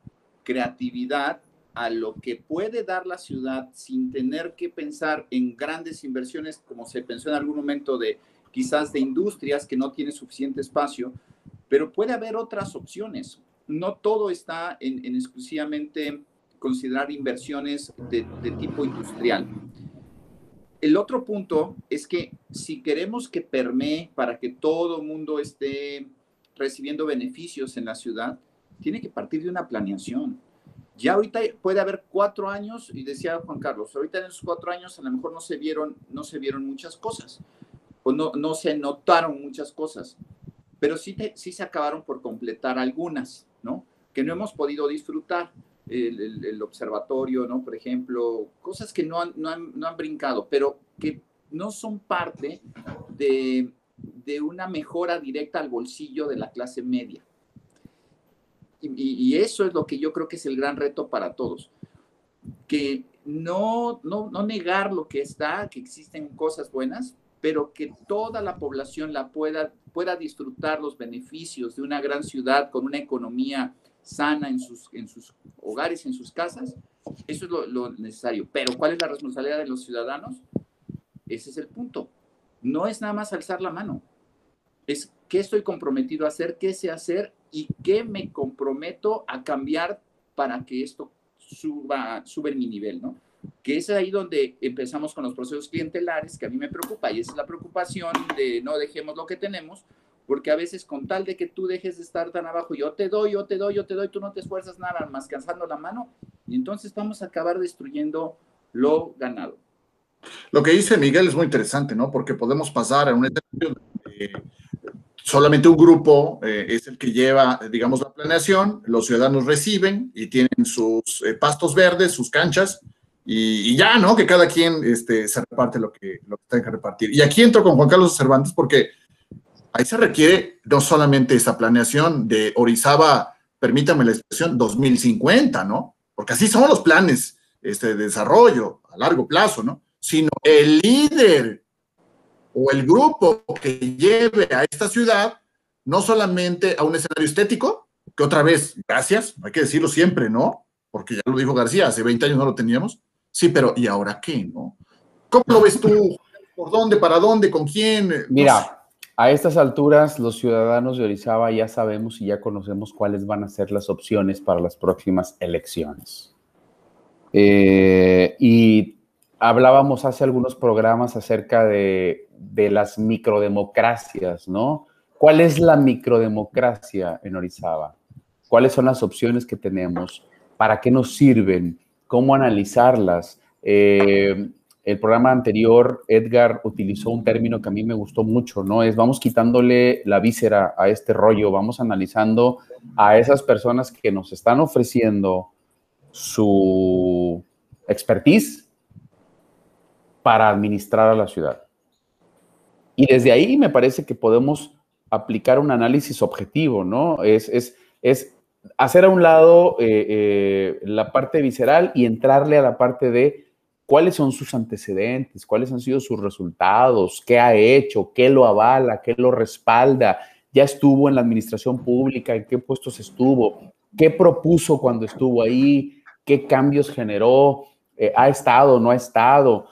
creatividad a lo que puede dar la ciudad sin tener que pensar en grandes inversiones como se pensó en algún momento de quizás de industrias que no tienen suficiente espacio, pero puede haber otras opciones no todo está en, exclusivamente considerar inversiones de, tipo industrial. El otro punto es que si queremos que permee para que todo mundo esté recibiendo beneficios en la ciudad, tiene que partir de una planeación. Ya ahorita puede haber cuatro años, y decía Juan Carlos, ahorita en esos cuatro años a lo mejor no se vieron, no se vieron muchas cosas, o no, no se notaron muchas cosas, pero sí, sí se acabaron por completar algunas. ¿no? Que no hemos podido disfrutar. El, observatorio, ¿no? Por ejemplo, cosas que no han, no han, brincado, pero que no son parte de, de, una mejora directa al bolsillo de la clase media. Y, eso es lo que yo creo que es el gran reto para todos. Que no, no, no negar lo que está, que existen cosas buenas, pero que toda la población la pueda, pueda disfrutar los beneficios de una gran ciudad con una economía sana en sus, en sus hogares, en sus casas, eso es lo, necesario. Pero ¿cuál es la responsabilidad de los ciudadanos? Ese es el punto. No es nada más alzar la mano. Es qué estoy comprometido a hacer, qué sé hacer y qué me comprometo a cambiar para que esto suba, en mi nivel, ¿no? Que es ahí donde empezamos con los procesos clientelares, que a mí me preocupa, y esa es la preocupación de no dejemos lo que tenemos, porque a veces con tal de que tú dejes de estar tan abajo, yo te doy, yo te doy, yo te doy, tú no te esfuerzas nada más cansando la mano, y entonces vamos a acabar destruyendo lo ganado. Lo que dice Miguel es muy interesante, ¿no? Porque podemos pasar a un escenario solamente un grupo eh, es el que lleva, digamos, la planeación, los ciudadanos reciben y tienen sus eh, pastos verdes, sus canchas, y, ya, ¿no? Que cada quien este, se reparte lo que, lo que tenga que repartir. Y aquí entro con Juan Carlos Cervantes porque ahí se requiere no solamente esa planeación de Orizaba, permítame la expresión, 2050, ¿no? Porque así son los planes este, de desarrollo a largo plazo, ¿no? Sino el líder o el grupo que lleve a esta ciudad no solamente a un escenario estético, que otra vez, gracias, hay que decirlo siempre, ¿no? Porque ya lo dijo García, hace 20 años no lo teníamos, Sí, pero ¿y ahora qué, no? ¿Cómo lo ves tú? ¿Por dónde? ¿Para dónde? ¿Con quién? Mira, a estas alturas los ciudadanos de Orizaba ya sabemos y ya conocemos cuáles van a ser las opciones para las próximas elecciones. Eh, y hablábamos hace algunos programas acerca de, de, las microdemocracias, ¿no? ¿Cuál es la microdemocracia en Orizaba? ¿Cuáles son las opciones que tenemos? ¿Para qué nos sirven? Cómo analizarlas. Eh, el programa anterior, Edgar utilizó un término que a mí me gustó mucho, ¿no? Es vamos quitándole la víscera a este rollo, vamos analizando a esas personas que nos están ofreciendo su expertise para administrar a la ciudad. Y desde ahí me parece que podemos aplicar un análisis objetivo, ¿no? Es, es, es hacer a un lado eh, eh, la parte visceral y entrarle a la parte de cuáles son sus antecedentes, cuáles han sido sus resultados, qué ha hecho, qué lo avala, qué lo respalda, ya estuvo en la administración pública, en qué puestos estuvo, qué propuso cuando estuvo ahí, qué cambios generó, eh, ha estado, no ha estado.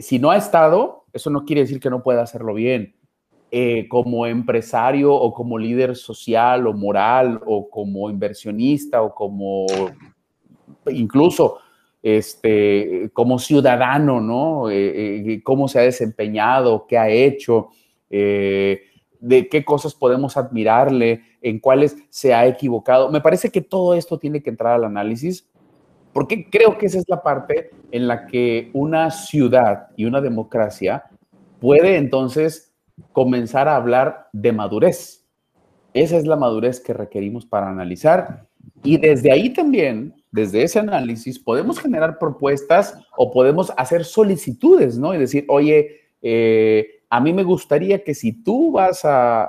si no ha estado, eso no quiere decir que no pueda hacerlo bien eh, como empresario o como líder social o moral o como inversionista o como incluso este, como ciudadano, ¿no? Eh, eh, cómo se ha desempeñado, qué ha hecho, de qué cosas podemos admirarle, en cuáles se ha equivocado. Me parece que todo esto tiene que entrar al análisis porque creo que esa es la parte en la que una ciudad y una democracia puede entonces comenzar a hablar de madurez. Esa es la madurez que requerimos para analizar. Y desde ahí también, desde ese análisis, podemos generar propuestas o podemos hacer solicitudes, ¿no? Y decir, oye, eh, a mí me gustaría que si tú vas a,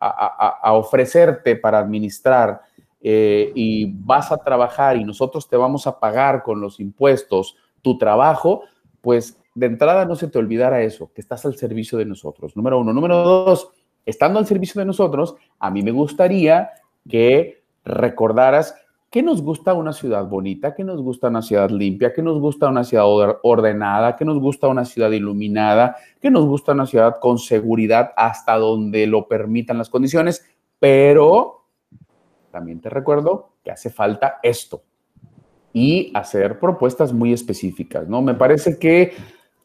a, ofrecerte para administrar eh, y vas a trabajar y nosotros te vamos a pagar con los impuestos tu trabajo, pues de entrada no se te olvidara eso, que estás al servicio de nosotros. Número uno. Número dos, estando al servicio de nosotros, a mí me gustaría que recordaras que nos gusta una ciudad bonita, que nos gusta una ciudad limpia, que nos gusta una ciudad ordenada, que nos gusta una ciudad iluminada, que nos gusta una ciudad con seguridad hasta donde lo permitan las condiciones, pero también te recuerdo que hace falta esto y hacer propuestas muy específicas, ¿no? Me parece que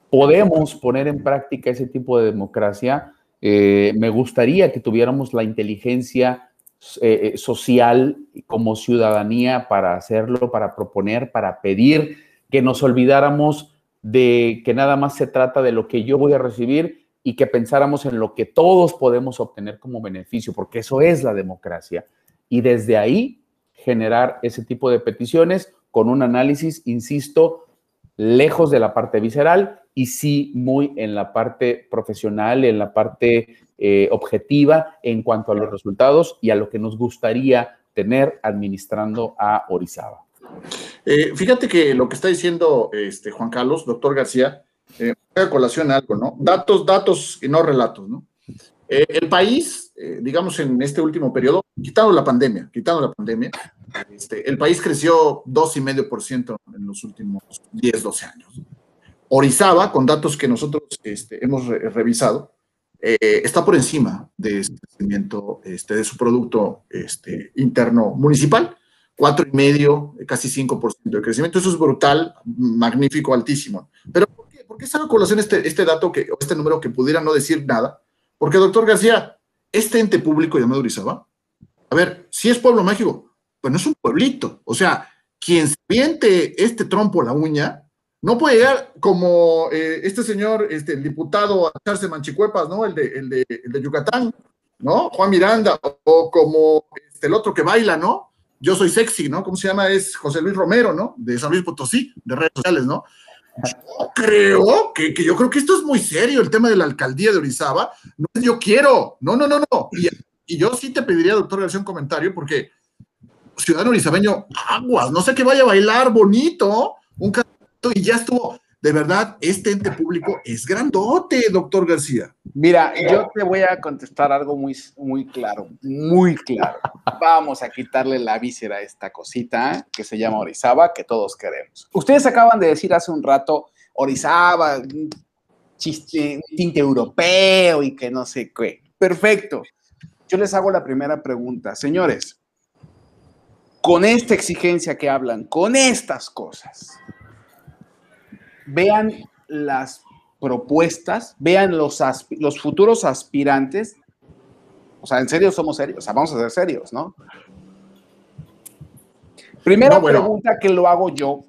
podemos poner en práctica ese tipo de democracia. Eh, me gustaría que tuviéramos la inteligencia eh, eh, social como ciudadanía para hacerlo, para proponer, para pedir, que nos olvidáramos de que nada más se trata de lo que yo voy a recibir y que pensáramos en lo que todos podemos obtener como beneficio, porque eso es la democracia. Y desde ahí generar ese tipo de peticiones con un análisis, insisto, lejos de la parte visceral y sí muy en la parte profesional, en la parte eh, objetiva en cuanto a los resultados y a lo que nos gustaría tener administrando a Orizaba. Eh, fíjate que lo que está diciendo este, Juan Carlos, doctor García, eh, colación algo, ¿no? Datos, datos y no relatos, ¿no? Eh, el país, digamos, en este último periodo, quitando la pandemia, quitando la pandemia, este, el país creció 2,5% en los últimos 10, 12 años. Orizaba, con datos que nosotros este, hemos revisado, eh, está por encima de ese crecimiento este, de su Producto este, Interno Municipal, 4,5%, casi 5% de crecimiento. Eso es brutal, magnífico, altísimo. Pero ¿por qué, ¿Por qué a colación este, este dato, que, este número que pudiera no decir nada? Porque, doctor García, este ente público llamado Orizaba, a ver, si es pueblo mágico, pues no es un pueblito. O sea, quien se viente este trompo la uña, no puede llegar como eh, este señor, este, el diputado a echarse manchicuepas, ¿no? El de, el, de, el de Yucatán, ¿no? Juan Miranda, o como este, el otro que baila, ¿no? Yo soy sexy, ¿no? ¿Cómo se llama? Es José Luis Romero, ¿no? De San Luis Potosí, de redes sociales, ¿no? Yo creo que, que yo creo que esto es muy serio, el tema de la alcaldía de Orizaba. No yo quiero, no, no, no, no. Y, yo sí te pediría, doctor García, un comentario, porque ciudadano orizabeño, aguas, no sé qué vaya a bailar bonito, un canto y ya estuvo. De verdad, este ente público es grandote, doctor García. Mira, yo te voy a contestar algo muy, muy claro, muy claro. Vamos a quitarle la víscera a esta cosita que se llama Orizaba, que todos queremos. Ustedes acaban de decir hace un rato, Orizaba, chiste, tinte europeo y que no sé qué. Perfecto. Yo les hago la primera pregunta. Señores, con esta exigencia que hablan, con estas cosas, vean las propuestas, vean los, los futuros aspirantes. O sea, en serio somos serios, o sea, vamos a ser serios, ¿no? Primera pregunta que lo hago yo,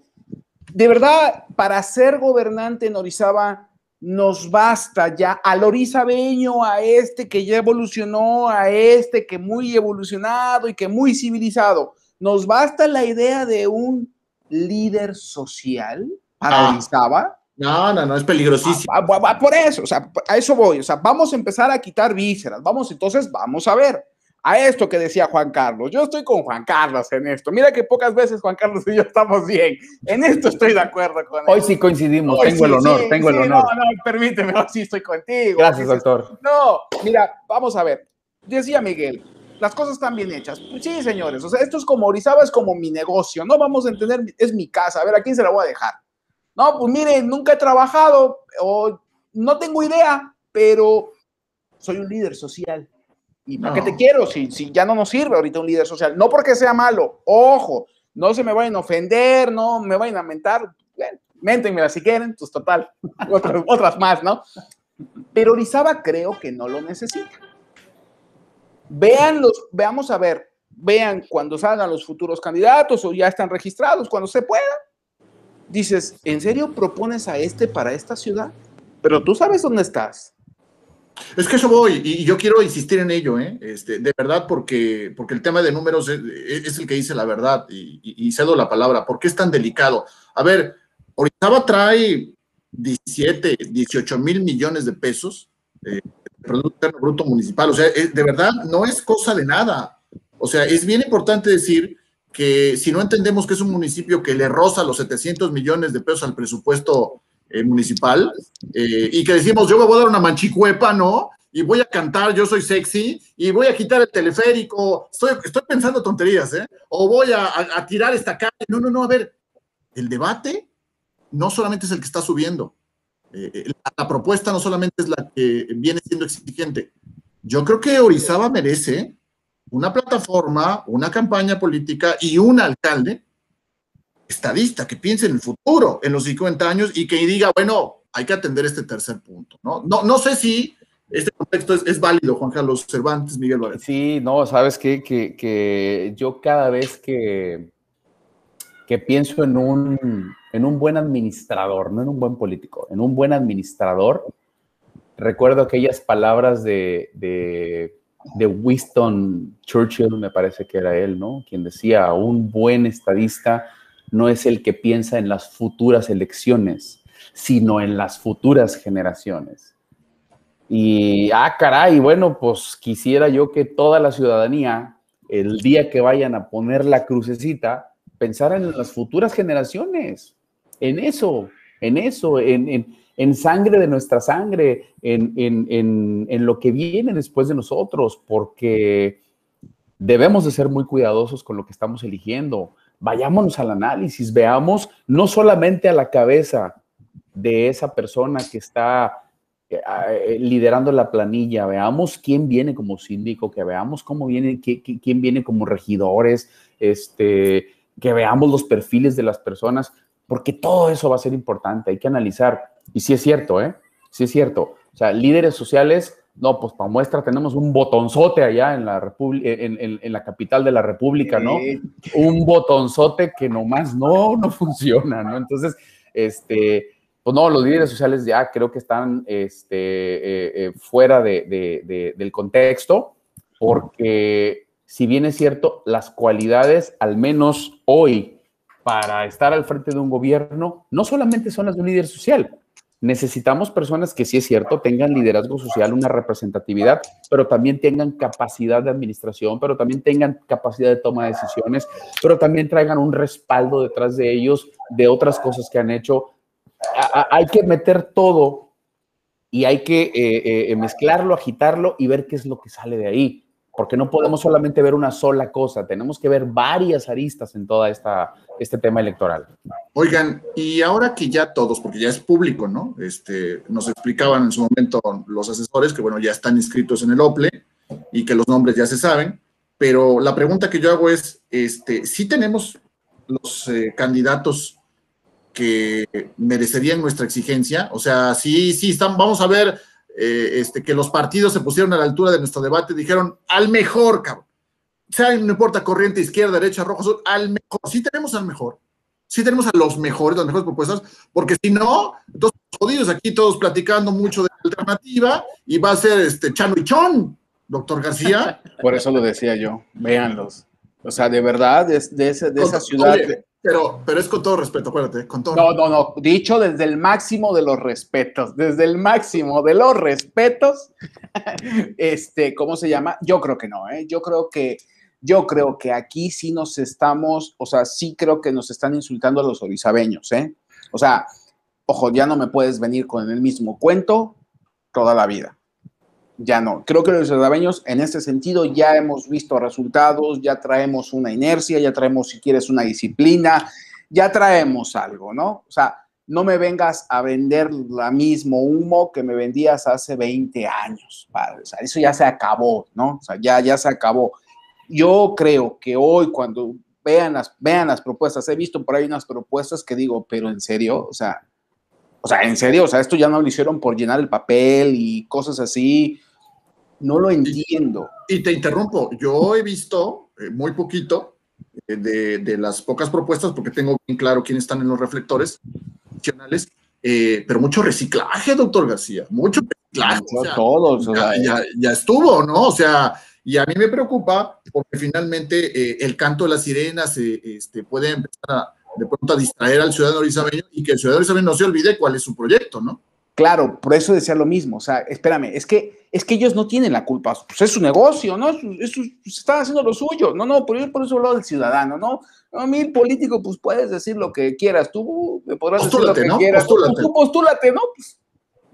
de verdad, para ser gobernante en Orizaba, nos basta ya al orizabeño, a este que ya evolucionó, a este que muy evolucionado y que muy civilizado. Nos basta la idea de un líder social para Ah. Orizaba. No, no, no, es peligrosísimo. Ah, Por eso, o sea, a eso voy. O sea, vamos a empezar a quitar vísceras. Vamos, entonces, vamos a ver. A esto que decía Juan Carlos. Yo estoy con Juan Carlos en esto. Mira que pocas veces Juan Carlos y yo estamos bien. En esto estoy de acuerdo con él. Hoy sí coincidimos, Hoy tengo el honor, sí, tengo el honor. No, no, permíteme, hoy sí estoy contigo. Gracias, Dices, doctor. No, mira, vamos a ver. Decía Miguel, las cosas están bien hechas. Pues sí, señores, o sea, esto es como Orizaba, es como mi negocio, no vamos a entender, es mi casa, a ver, ¿a quién se la voy a dejar? No, pues mire, nunca he trabajado o no tengo idea, pero soy un líder social. ¿Y para qué te quiero si, si ya no nos sirve ahorita un líder social? No porque sea malo, ojo, no se me vayan a ofender, no me vayan a mentar. Bueno, méntenmela si quieren, pues total, otras, otras más, ¿no? Pero Orizaba creo que no lo necesita. Vean los, veamos a ver, vean cuando salgan los futuros candidatos o ya están registrados, cuando se pueda. Dices, ¿en serio propones a este para esta ciudad? Pero tú sabes dónde estás. Es que eso voy, y yo quiero insistir en ello, ¿eh? Este, de verdad, porque, porque el tema de números es, el que dice la verdad, y, cedo la palabra. ¿Por qué es tan delicado? A ver, Orizaba trae 17, 18 mil millones de pesos eh, de Producto Bruto Municipal. O sea, es- de verdad, no es cosa de nada. O sea, es bien importante decir que si no entendemos que es un municipio que le roza los 700 millones de pesos al presupuesto eh, municipal, eh, y que decimos, yo me voy a dar una manchicuepa, ¿no? Y voy a cantar, yo soy sexy, y voy a quitar el teleférico, estoy, estoy pensando tonterías, ¿eh? O voy a, a- tirar esta calle. No, no, no, a ver, el debate no solamente es el que está subiendo, Eh, la propuesta no solamente es la que viene siendo exigente. Yo creo que Orizaba merece una plataforma, una campaña política y un alcalde estadista que piense en el futuro, en los 50 años y que diga, bueno, hay que atender este tercer punto, ¿no? No, no sé si este contexto es, válido, Juan Carlos Cervantes, Miguel Varela. Sí, no, sabes qué? que, que yo cada vez que, que pienso en un, en un buen administrador, no en un buen político, en un buen administrador, recuerdo aquellas palabras de, de Winston Churchill, me parece que era él, ¿no? Quien decía, un buen estadista no es el que piensa en las futuras elecciones, sino en las futuras generaciones. Y, ah, caray, bueno, pues quisiera yo que toda la ciudadanía, el día que vayan a poner la crucecita, pensaran en las futuras generaciones, en eso, en eso, en, en, en sangre de nuestra sangre, en, en, en, en lo que viene después de nosotros, porque debemos de ser muy cuidadosos con lo que estamos eligiendo. Vayámonos al análisis, veamos no solamente a la cabeza de esa persona que está eh, liderando la planilla, veamos quién viene como síndico, que veamos cómo viene, quién viene como regidores, este, que veamos los perfiles de las personas, porque todo eso va a ser importante, hay que analizar. Y sí es cierto, ¿eh? Sí es cierto. O sea, líderes sociales, no, pues para muestra tenemos un botonzote allá en la, en, en, en la capital de la República, ¿no? Un botonzote que nomás no, no funciona, ¿no? Entonces, este, pues no, los líderes sociales ya creo que están este, eh, eh, fuera de, de, de, del contexto, porque si bien es cierto, las cualidades, al menos hoy, para estar al frente de un gobierno, no solamente son las de un líder social. Necesitamos personas que, sí es cierto, tengan liderazgo social, una representatividad, pero también tengan capacidad de administración, pero también tengan capacidad de toma de decisiones, pero también traigan un respaldo detrás de ellos de otras cosas que han hecho. Hay que meter todo y hay que eh, eh, mezclarlo, agitarlo y ver qué es lo que sale de ahí porque no podemos solamente ver una sola cosa, tenemos que ver varias aristas en todo este tema electoral. Oigan, y ahora que ya todos, porque ya es público, ¿no? Este, nos explicaban en su momento los asesores que, bueno, ya están inscritos en el OPLE y que los nombres ya se saben, pero la pregunta que yo hago es, este, ¿sí tenemos los eh, candidatos que merecerían nuestra exigencia? O sea, sí, sí, están, vamos a ver eh, este, que los partidos se pusieron a la altura de nuestro debate, dijeron al mejor, cabrón. O sea, no importa corriente, izquierda, derecha, rojo, azul, al mejor. Sí tenemos al mejor. sí tenemos a los mejores, las mejores propuestas, porque si no, entonces jodidos aquí todos platicando mucho de la alternativa y va a ser este Chano y Chon, doctor García. Por eso lo decía yo, véanlos. O sea, de verdad, de, de, de esa ciudad. Pero, pero es con todo respeto, acuérdate, con todo. No, no, no, dicho desde el máximo de los respetos, desde el máximo de los respetos, este, ¿cómo se llama? Yo creo que no, ¿eh? Yo creo que yo creo que aquí sí nos estamos, o sea, sí creo que nos están insultando a los orizabeños, ¿eh? O sea, ojo, ya no me puedes venir con el mismo cuento toda la vida. Ya no. Creo que los orizabeños en este sentido ya hemos visto resultados, ya traemos una inercia, ya traemos, si quieres, una disciplina, ya traemos algo, ¿no? O sea, no me vengas a vender la mismo humo que me vendías hace 20 años, padre. O sea, eso ya se acabó, ¿no? O sea, ya, ya se acabó. Yo creo que hoy cuando vean las, vean las propuestas, he visto por ahí unas propuestas que digo, pero en serio, o sea, o sea, en serio, o sea, esto ya no lo hicieron por llenar el papel y cosas así. No lo entiendo. Y, te interrumpo, yo he visto eh, muy poquito eh, de, de, las pocas propuestas, porque tengo bien claro quiénes están en los reflectores nacionales, eh, pero mucho reciclaje, doctor García, mucho reciclaje. O sea, todos, o sea, ya, ya, ya, estuvo, ¿no? O sea, y a mí me preocupa porque finalmente eh, el canto de las sirenas eh, este, puede empezar a, de pronto a distraer al ciudadano orizabeño y que el ciudadano orizabeño no se olvide cuál es su proyecto, ¿no? Claro, por eso decía lo mismo. O sea, espérame, es que, es que ellos no tienen la culpa. Pues es su negocio, ¿no? Es su, están haciendo lo suyo. No, no, por, por eso hablo del ciudadano, ¿no? A mí, político, pues puedes decir lo que quieras. Tú me podrás postúlate, decir lo que ¿no? quieras. Postúlate. Tú, tú postúlate, ¿no? Pues,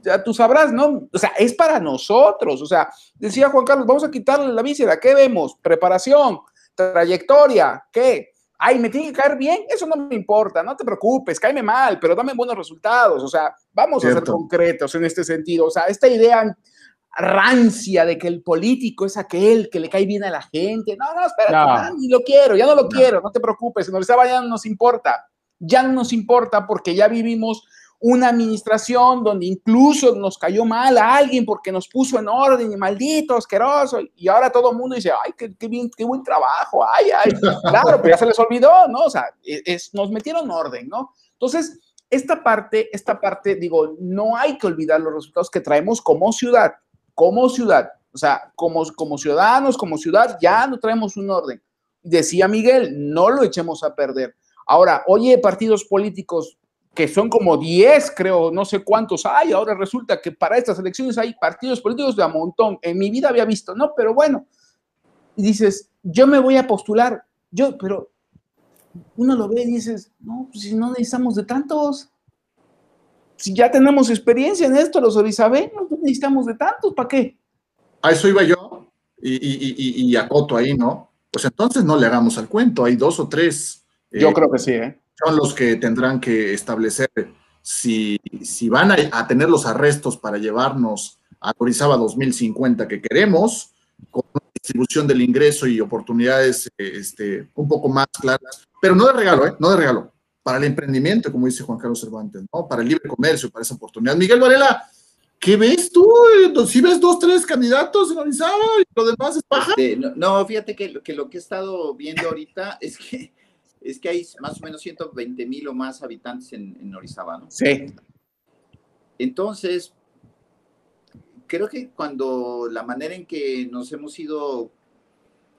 ya tú sabrás, ¿no? O sea, es para nosotros. O sea, decía Juan Carlos, vamos a quitarle la víscera. ¿Qué vemos? Preparación, trayectoria, ¿qué? Ay, me tiene que caer bien, eso no me importa, no te preocupes, cáeme mal, pero dame buenos resultados. O sea, vamos Cierto. a ser concretos en este sentido. O sea, esta idea rancia de que el político es aquel que le cae bien a la gente. No, no, espérate, no. ni lo quiero, ya no lo no. quiero, no te preocupes, nos estaba ya no nos importa. Ya no nos importa porque ya vivimos una administración donde incluso nos cayó mal a alguien porque nos puso en orden y maldito, asqueroso, y ahora todo el mundo dice, ay, qué, qué, bien, qué buen trabajo, ay, ay, claro, pero ya se les olvidó, ¿no? O sea, es, nos metieron orden, ¿no? Entonces, esta parte, esta parte, digo, no hay que olvidar los resultados que traemos como ciudad, como ciudad, o sea, como, como ciudadanos, como ciudad, ya no traemos un orden. Decía Miguel, no lo echemos a perder. Ahora, oye, partidos políticos, que son como 10, creo, no sé cuántos hay. Ahora resulta que para estas elecciones hay partidos políticos de a montón. En mi vida había visto, ¿no? Pero bueno, y dices, yo me voy a postular. Yo, pero uno lo ve y dices, no, pues si no necesitamos de tantos. Si ya tenemos experiencia en esto, los orizabeños, no necesitamos de tantos, ¿para qué? A eso iba yo y, y, y, y acoto ahí, ¿no? Pues entonces no le hagamos al cuento, hay dos o tres. Yo eh, creo que sí, ¿eh? Son los que tendrán que establecer si, si van a, tener los arrestos para llevarnos a Orizaba 2050 que queremos, con una distribución del ingreso y oportunidades este, un poco más claras, pero no de regalo, ¿eh? no de regalo, para el emprendimiento, como dice Juan Carlos Cervantes, ¿no? para el libre comercio, para esa oportunidad. Miguel Varela, ¿qué ves tú? Si ves dos, tres candidatos en Orizaba y lo demás es paja. Este, no, no, fíjate que, que lo que he estado viendo ahorita es que es que hay más o menos 120 mil o más habitantes en, en Orizaba, ¿no? Sí. Entonces, creo que cuando la manera en que nos hemos ido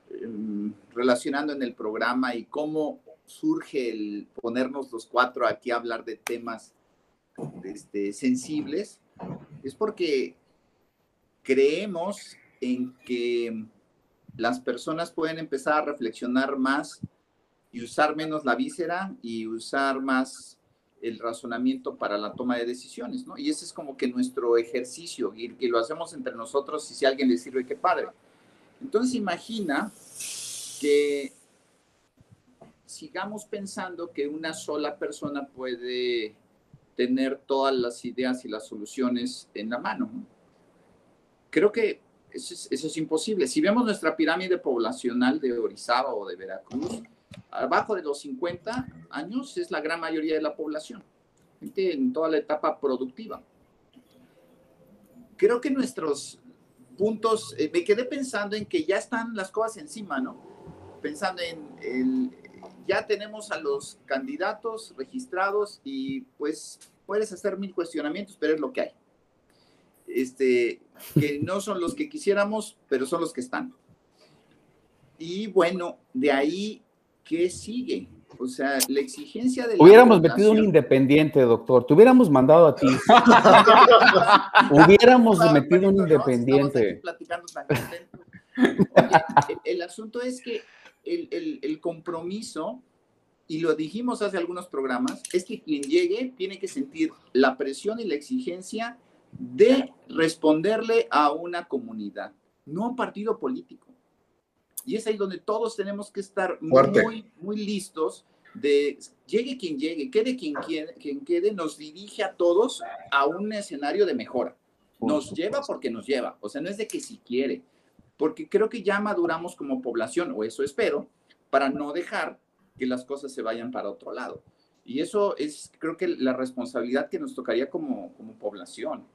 eh, relacionando en el programa y cómo surge el ponernos los cuatro aquí a hablar de temas este, sensibles, es porque creemos en que las personas pueden empezar a reflexionar más y usar menos la víscera y usar más el razonamiento para la toma de decisiones, ¿no? Y ese es como que nuestro ejercicio y que lo hacemos entre nosotros y si a alguien le sirve, qué padre. Entonces imagina que sigamos pensando que una sola persona puede tener todas las ideas y las soluciones en la mano. ¿no? Creo que eso es, eso es imposible. Si vemos nuestra pirámide poblacional de Orizaba o de Veracruz, abajo de los 50 años es la gran mayoría de la población, en toda la etapa productiva. Creo que nuestros puntos, eh, me quedé pensando en que ya están las cosas encima, ¿no? Pensando en el, ya tenemos a los candidatos registrados y pues puedes hacer mil cuestionamientos, pero es lo que hay. Este, que no son los que quisiéramos, pero son los que están. Y bueno, de ahí, ¿qué sigue? O sea, la exigencia de... Hubiéramos metido un independiente, doctor. Te hubiéramos mandado a ti. hubiéramos metido un independiente. el, asunto es que el, el compromiso, y lo dijimos hace algunos programas, es que quien llegue tiene que sentir la presión y la exigencia de responderle a una comunidad, no a un partido político. Y es ahí donde todos tenemos que estar muy, muy listos de llegue quien llegue, quede quien, quien quede, nos dirige a todos a un escenario de mejora. Nos lleva porque nos lleva, o sea, no es de que si quiere, porque creo que ya maduramos como población, o eso espero, para no dejar que las cosas se vayan para otro lado. Y eso es, creo que la responsabilidad que nos tocaría como, como población.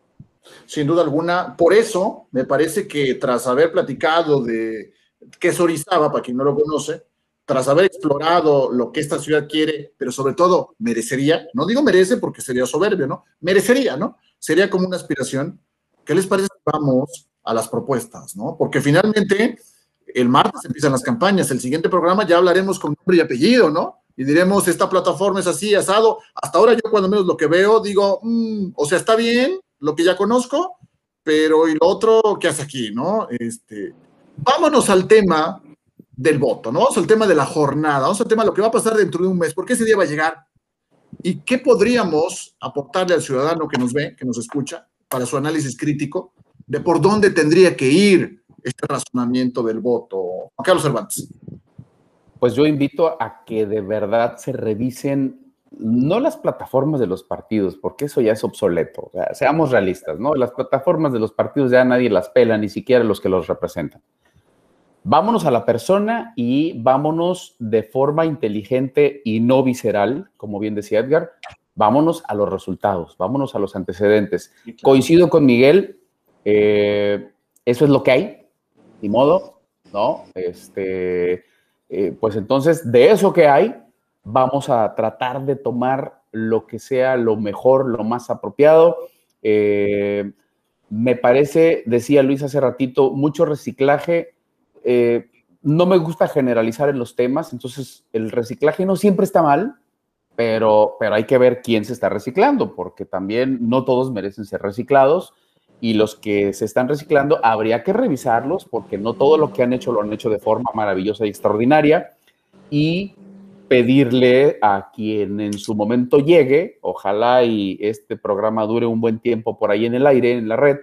Sin duda alguna, por eso me parece que tras haber platicado de que es Orizaba, para quien no lo conoce, tras haber explorado lo que esta ciudad quiere, pero sobre todo merecería, no digo merece porque sería soberbio, ¿no? Merecería, ¿no? Sería como una aspiración. ¿Qué les parece? Vamos a las propuestas, ¿no? Porque finalmente el martes empiezan las campañas, el siguiente programa ya hablaremos con nombre y apellido, ¿no? Y diremos, esta plataforma es así, asado. Hasta ahora yo cuando menos lo que veo, digo, mm, o sea, está bien lo que ya conozco, pero ¿y lo otro qué hace aquí, no? Este, vámonos al tema del voto, ¿no? Vamos al tema de la jornada, vamos al tema de lo que va a pasar dentro de un mes, porque ese día va a llegar y qué podríamos aportarle al ciudadano que nos ve, que nos escucha, para su análisis crítico de por dónde tendría que ir este razonamiento del voto. Carlos Cervantes. Pues yo invito a que de verdad se revisen no las plataformas de los partidos, porque eso ya es obsoleto. seamos realistas, ¿no? Las plataformas de los partidos ya nadie las pela, ni siquiera los que los representan. Vámonos a la persona y vámonos de forma inteligente y no visceral, como bien decía Edgar, vámonos a los resultados, vámonos a los antecedentes. Coincido con Miguel, eh, eso es lo que hay, ni modo, ¿no? Este, eh, pues entonces, de eso que hay, vamos a tratar de tomar lo que sea lo mejor, lo más apropiado. Eh, me parece, decía Luis hace ratito, mucho reciclaje eh, no me gusta generalizar en los temas, entonces el reciclaje no siempre está mal, pero, pero hay que ver quién se está reciclando, porque también no todos merecen ser reciclados y los que se están reciclando habría que revisarlos porque no todo lo que han hecho lo han hecho de forma maravillosa y extraordinaria y pedirle a quien en su momento llegue, ojalá y este programa dure un buen tiempo por ahí en el aire, en la red,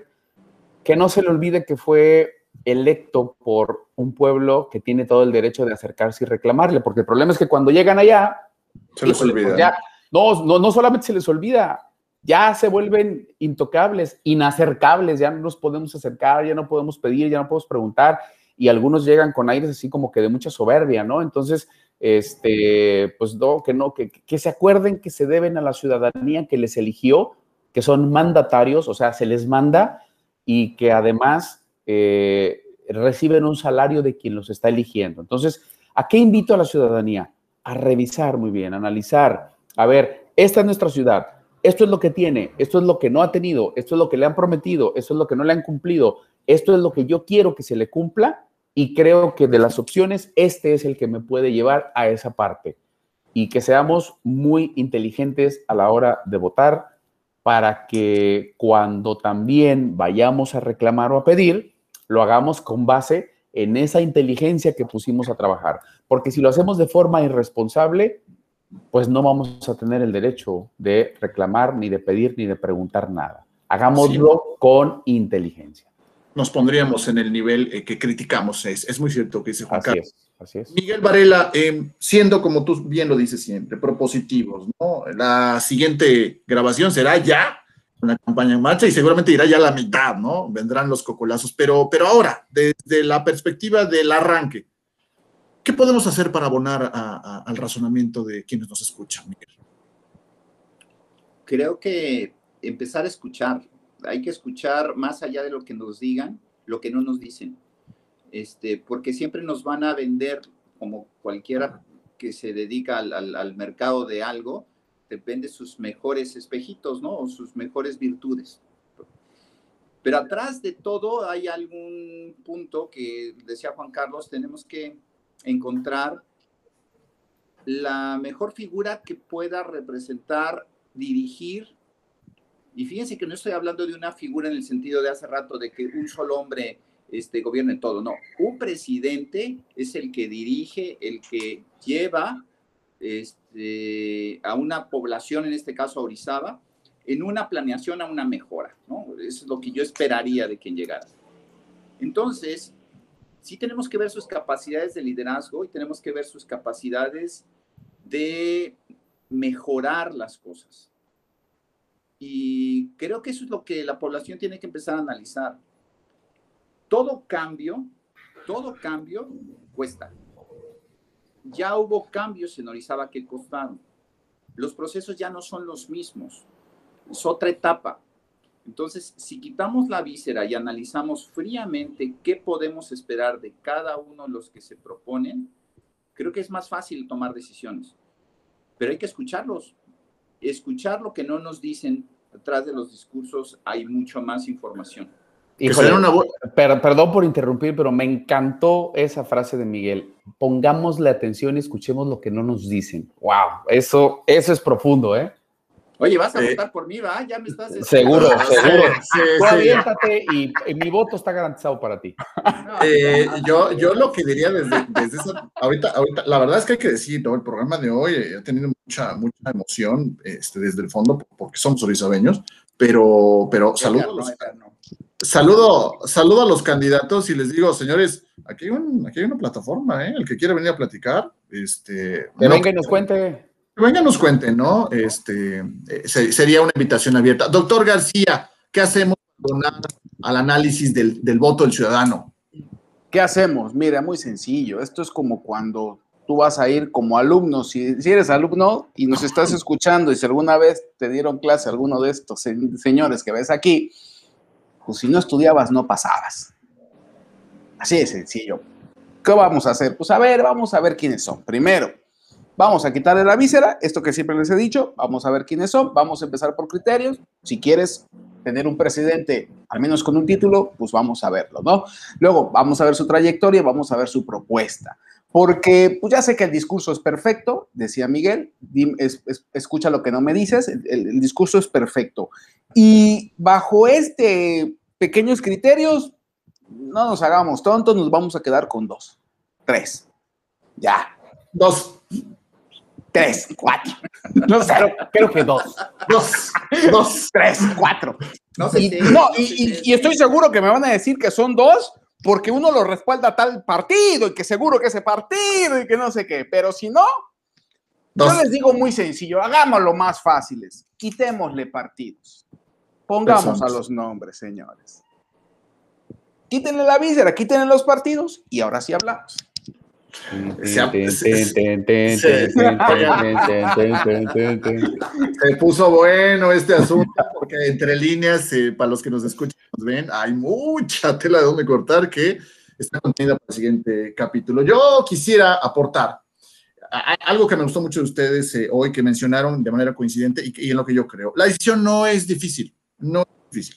que no se le olvide que fue electo por un pueblo que tiene todo el derecho de acercarse y reclamarle, porque el problema es que cuando llegan allá, se les pues olvida. no, no, no solamente se les olvida, ya se vuelven intocables, inacercables, ya no nos podemos acercar, ya no podemos pedir, ya no podemos preguntar, y algunos llegan con aires así como que de mucha soberbia, ¿no? Entonces, este, pues no, que no, que, que se acuerden que se deben a la ciudadanía que les eligió, que son mandatarios, o sea, se les manda y que además eh, reciben un salario de quien los está eligiendo. Entonces, ¿a qué invito a la ciudadanía? A revisar muy bien, analizar, a ver, esta es nuestra ciudad, esto es lo que tiene, esto es lo que no ha tenido, esto es lo que le han prometido, esto es lo que no le han cumplido, esto es lo que yo quiero que se le cumpla y creo que de las opciones, este es el que me puede llevar a esa parte y que seamos muy inteligentes a la hora de votar para que cuando también vayamos a reclamar o a pedir, lo hagamos con base en esa inteligencia que pusimos a trabajar. Porque si lo hacemos de forma irresponsable, pues no vamos a tener el derecho de reclamar, ni de pedir, ni de preguntar nada. Hagámoslo con inteligencia. Nos pondríamos en el nivel eh, que criticamos. Es, muy cierto que dice Juan Carlos. así es. Miguel Varela, em, siendo como tú bien lo dices siempre, propositivos, ¿no? La siguiente grabación será ya una campaña en marcha y seguramente irá ya la mitad, ¿no? Vendrán los cocolazos. Pero, pero ahora, desde la perspectiva del arranque, ¿qué podemos hacer para abonar al razonamiento de quienes nos escuchan, Miguel? Creo que empezar a escuchar. Hay que escuchar más allá de lo que nos digan, lo que no nos dicen. Este, porque siempre nos van a vender, como cualquiera que se dedica al, mercado de algo, depende de sus mejores espejitos, ¿no? O sus mejores virtudes. Pero atrás de todo hay algún punto que decía Juan Carlos, tenemos que encontrar la mejor figura que pueda representar, dirigir. Y fíjense que no estoy hablando de una figura en el sentido de hace rato de que un solo hombre este, gobierne todo, no. Un presidente es el que dirige, el que lleva este, a una población, en este caso a Orizaba, en una planeación a una mejora, ¿no? Eso es lo que yo esperaría de quien llegara. Entonces, sí tenemos que ver sus capacidades de liderazgo y tenemos que ver sus capacidades de mejorar las cosas. Y creo que eso es lo que la población tiene que empezar a analizar. Todo cambio, todo cambio cuesta. Ya hubo cambios en Orizaba que costaron. Los procesos ya no son los mismos es otra etapa. Entonces, si quitamos la víscera y analizamos fríamente qué podemos esperar de cada uno de los que se proponen, creo que es más fácil tomar decisiones. Pero hay que escucharlos. Escuchar lo que no nos dicen atrás de los discursos, hay mucho más información. perdón por interrumpir, pero me encantó esa frase de Miguel. Pongamos la atención y escuchemos lo que no nos dicen. Wow, eso, eso es profundo, ¿eh? Oye, vas a votar por mí, ¿va? Ya me estás. Seguro, seguro. Tú y, mi voto está garantizado para ti. Eh, yo, yo lo que diría desde, desde esa, ahorita, ahorita, la verdad es que hay que decir, ¿no? El programa de hoy ha tenido mucha, mucha emoción este, desde el fondo, porque somos orizabeños, pero, pero saludo, a los, saludo, saludo a los candidatos y les digo, señores, aquí hay, un, aquí hay una plataforma, ¿eh? El que quiera venir a platicar, este. Que venga y nos cuente venga, nos cuenten, ¿no? Este, eh, sería una invitación abierta. Doctor García, ¿qué hacemos al análisis del, voto del ciudadano? ¿Qué hacemos? Mira, muy sencillo. Esto es como cuando tú vas a ir como alumno. Si, si eres alumno y nos estás escuchando y si alguna vez te dieron clase alguno de estos señores que ves aquí, pues si no estudiabas no pasabas. Así de sencillo. ¿Qué vamos a hacer? Pues a ver, vamos a ver quiénes son. Primero, Vamos a quitarle la víscera, esto que siempre les he dicho, vamos a ver quiénes son, vamos a empezar por criterios. Si quieres tener un presidente, al menos con un título, pues vamos a verlo, ¿no? Luego vamos a ver su trayectoria, vamos a ver su propuesta. Porque pues ya sé que el discurso es perfecto, decía Miguel, escucha lo que no me dices, el, discurso es perfecto. Y bajo este pequeños criterios, no nos hagamos tontos, nos vamos a quedar con dos, tres, ya. Dos tres, cuatro. No sé, creo que dos. Dos, dos. Tres, cuatro. No, sé y, no y, estoy seguro que me van a decir que son dos porque uno lo respalda tal partido y que seguro que ese partido y que no sé qué. Pero si no, yo les digo muy sencillo, hagámoslo más fáciles. Quitémosle partidos. Pongamos a los nombres, señores. Quítenle la víscera, quítenle los partidos y ahora sí hablamos. Se puso bueno este asunto porque entre líneas, eh, para los que nos escuchan, nos ven, hay mucha tela de donde cortar que está contenida para el siguiente capítulo. Yo quisiera aportar algo que me gustó mucho de ustedes eh, hoy, que mencionaron de manera coincidente y, en lo que yo creo. La decisión no es difícil, no es difícil.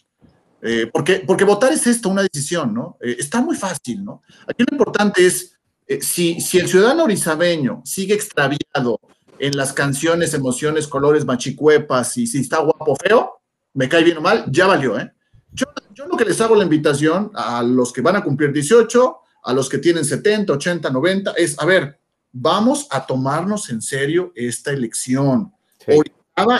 Eh, porque, porque votar es esto, una decisión, ¿no? está muy fácil, ¿no? Aquí lo importante es eh, si, el ciudadano orizabeño sigue extraviado en las canciones, emociones, colores, machicuepas y si está guapo feo, me cae bien o mal, ya valió, ¿eh? Yo, yo lo que les hago la invitación a los que van a cumplir 18, a los que tienen 70, 80, 90, es, a ver, vamos a tomarnos en serio esta elección. Sí.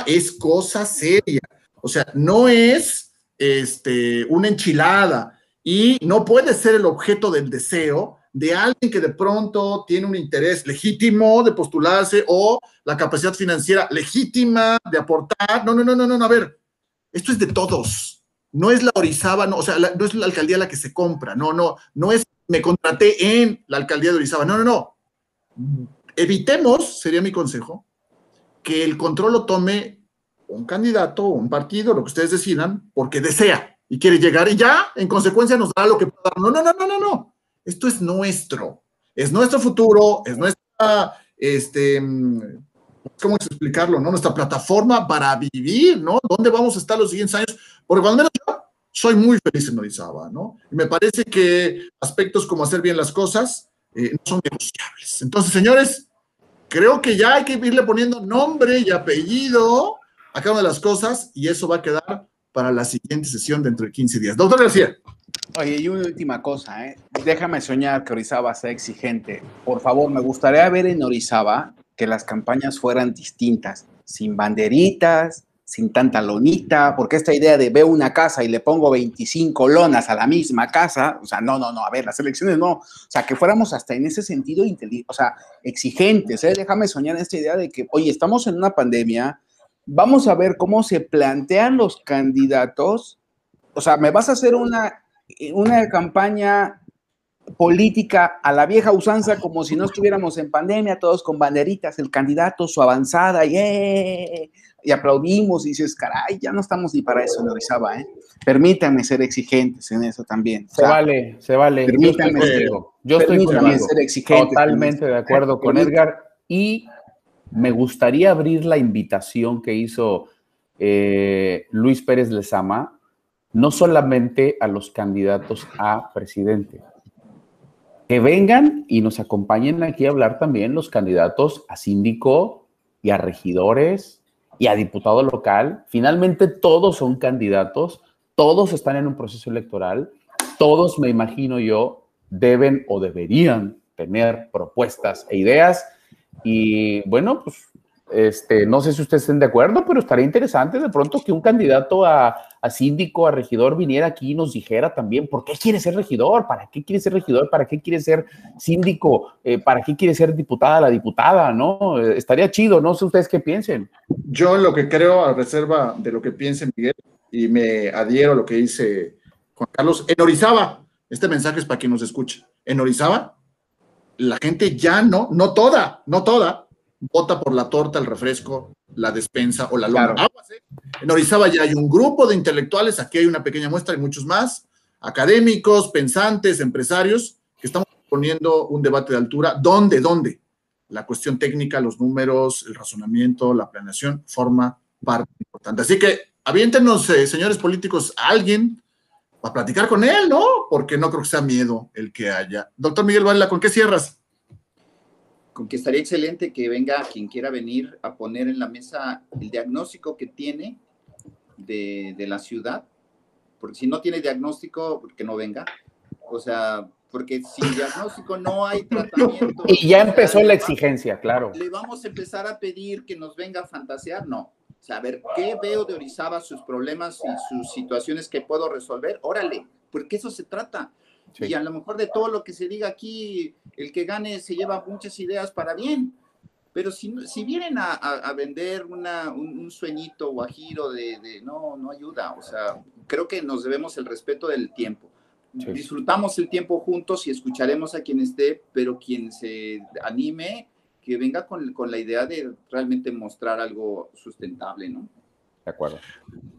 es cosa seria. O sea, no es este, una enchilada y no puede ser el objeto del deseo de alguien que de pronto tiene un interés legítimo de postularse o la capacidad financiera legítima de aportar. No, no, no, no, no, a ver, esto es de todos. No es la Orizaba, no, o sea, no es la alcaldía la que se compra, no, no, no es me contraté en la alcaldía de Orizaba, no, no, no. Evitemos, sería mi consejo, que el control lo tome un candidato, un partido, lo que ustedes decidan, porque desea y quiere llegar y ya, en consecuencia, nos da lo que pueda. No, no, no, no, no, no esto es nuestro, es nuestro futuro, es nuestra este, ¿cómo explicarlo? ¿no? Nuestra plataforma para vivir, ¿no? ¿Dónde vamos a estar los siguientes años? Porque cuando menos yo soy muy feliz en Orizaba, ¿no? Y me parece que aspectos como hacer bien las cosas eh, no son negociables. Entonces, señores, creo que ya hay que irle poniendo nombre y apellido a cada una de las cosas y eso va a quedar para la siguiente sesión dentro de 15 días. Doctor García. Oye, y una última cosa, ¿eh? déjame soñar que Orizaba sea exigente. Por favor, me gustaría ver en Orizaba que las campañas fueran distintas, sin banderitas, sin tanta lonita, porque esta idea de veo una casa y le pongo 25 lonas a la misma casa, o sea, no, no, no, a ver, las elecciones no, o sea, que fuéramos hasta en ese sentido, o sea, exigentes, ¿eh? déjame soñar esta idea de que, oye, estamos en una pandemia, vamos a ver cómo se plantean los candidatos, o sea, me vas a hacer una, una campaña política a la vieja usanza como si no estuviéramos en pandemia, todos con banderitas, el candidato, su avanzada, y aplaudimos y dices, caray, ya no estamos ni para eso, Orizaba, ¿eh? Permítanme ser exigentes en eso también. se vale, se vale. Permítanme, yo estoy, ser exigente. Totalmente de acuerdo con Edgar y me gustaría abrir la invitación que hizo eh, Luis Pérez Lezama, no solamente a los candidatos a presidente, que vengan y nos acompañen aquí a hablar también los candidatos a síndico y a regidores y a diputado local. Finalmente todos son candidatos, todos están en un proceso electoral, todos, me imagino yo, deben o deberían tener propuestas e ideas. Y bueno, pues este, no sé si ustedes estén de acuerdo, pero estaría interesante de pronto que un candidato a, síndico, a regidor, viniera aquí y nos dijera también por qué quiere ser regidor, para qué quiere ser regidor, para qué quiere ser síndico, eh, para qué quiere ser diputada la diputada, ¿no? Eh, estaría chido, no sé ustedes qué piensen. Yo lo que creo, a reserva de lo que piense Miguel, y me adhiero a lo que dice Juan Carlos, en Orizaba, este mensaje es para quien nos escuche, en Orizaba, la gente ya no, no toda, no toda, vota por la torta, el refresco, la despensa o la lona. ¿eh? En Orizaba ya hay un grupo de intelectuales, aquí hay una pequeña muestra y muchos más, académicos, pensantes, empresarios, que estamos poniendo un debate de altura. ¿Dónde? ¿Dónde? La cuestión técnica, los números, el razonamiento, la planeación, forma parte importante. Así que aviéntenos, eh, señores políticos, a alguien a platicar con él, ¿no? Porque no creo que sea miedo el que haya. Doctor Miguel Varela, ¿con qué cierras? Con que estaría excelente que venga quien quiera venir a poner en la mesa el diagnóstico que tiene de, la ciudad, porque si no tiene diagnóstico, que no venga. O sea, porque sin diagnóstico no hay tratamiento. Y ya empezó la exigencia, claro. ¿Le vamos a empezar a pedir que nos venga a fantasear? No. O sea, a ver, ¿qué veo de Orizaba, sus problemas y sus situaciones que puedo resolver? Órale, porque eso se trata. Y a lo mejor de todo lo que se diga aquí, el que gane se lleva muchas ideas para bien. Pero si, si vienen a, vender una, un, sueñito guajiro de, de, no, no ayuda. O sea, creo que nos debemos el respeto del tiempo. Disfrutamos el tiempo juntos y escucharemos a quien esté, pero quien se anime, que venga con, con la idea de realmente mostrar algo sustentable, ¿no? De acuerdo.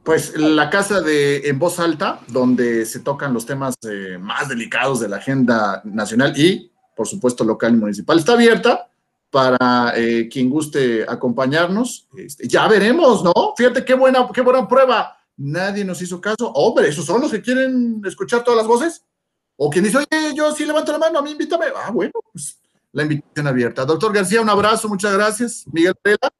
Pues la casa de En Voz Alta, donde se tocan los temas eh, más delicados de la agenda nacional y, por supuesto, local y municipal, está abierta para eh, quien guste acompañarnos. Este, ya veremos, ¿no? Fíjate qué buena, qué buena prueba. Nadie nos hizo caso. Hombre, ¿esos son los que quieren escuchar todas las voces? O quien dice, oye, yo sí levanto la mano, a mí invítame. Ah, bueno, pues la invitación abierta. Doctor García, un abrazo, muchas gracias. Miguel Pela.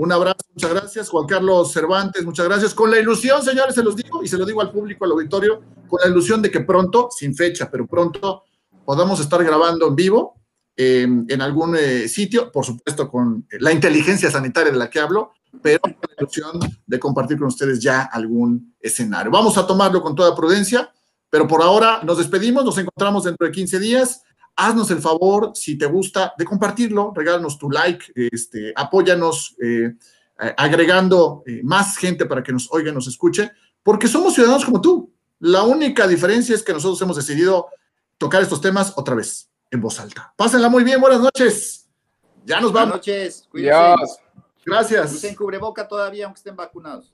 Un abrazo, muchas gracias. Juan Carlos Cervantes, muchas gracias. Con la ilusión, señores, se los digo y se lo digo al público, al auditorio, con la ilusión de que pronto, sin fecha, pero pronto podamos estar grabando en vivo em, en algún eh, sitio, por supuesto con la inteligencia sanitaria de la que hablo, pero con la ilusión de compartir con ustedes ya algún escenario. Vamos a tomarlo con toda prudencia, pero por ahora nos despedimos, nos encontramos dentro de 15 días haznos el favor, si te gusta, de compartirlo, regálanos tu like, este, apóyanos eh, agregando eh, más gente para que nos oiga, nos escuche, porque somos ciudadanos como tú. La única diferencia es que nosotros hemos decidido tocar estos temas otra vez, en voz alta. Pásenla muy bien, buenas noches. Ya nos vamos. Buenas noches, cuídense. Gracias. Usen cubreboca todavía, aunque estén vacunados.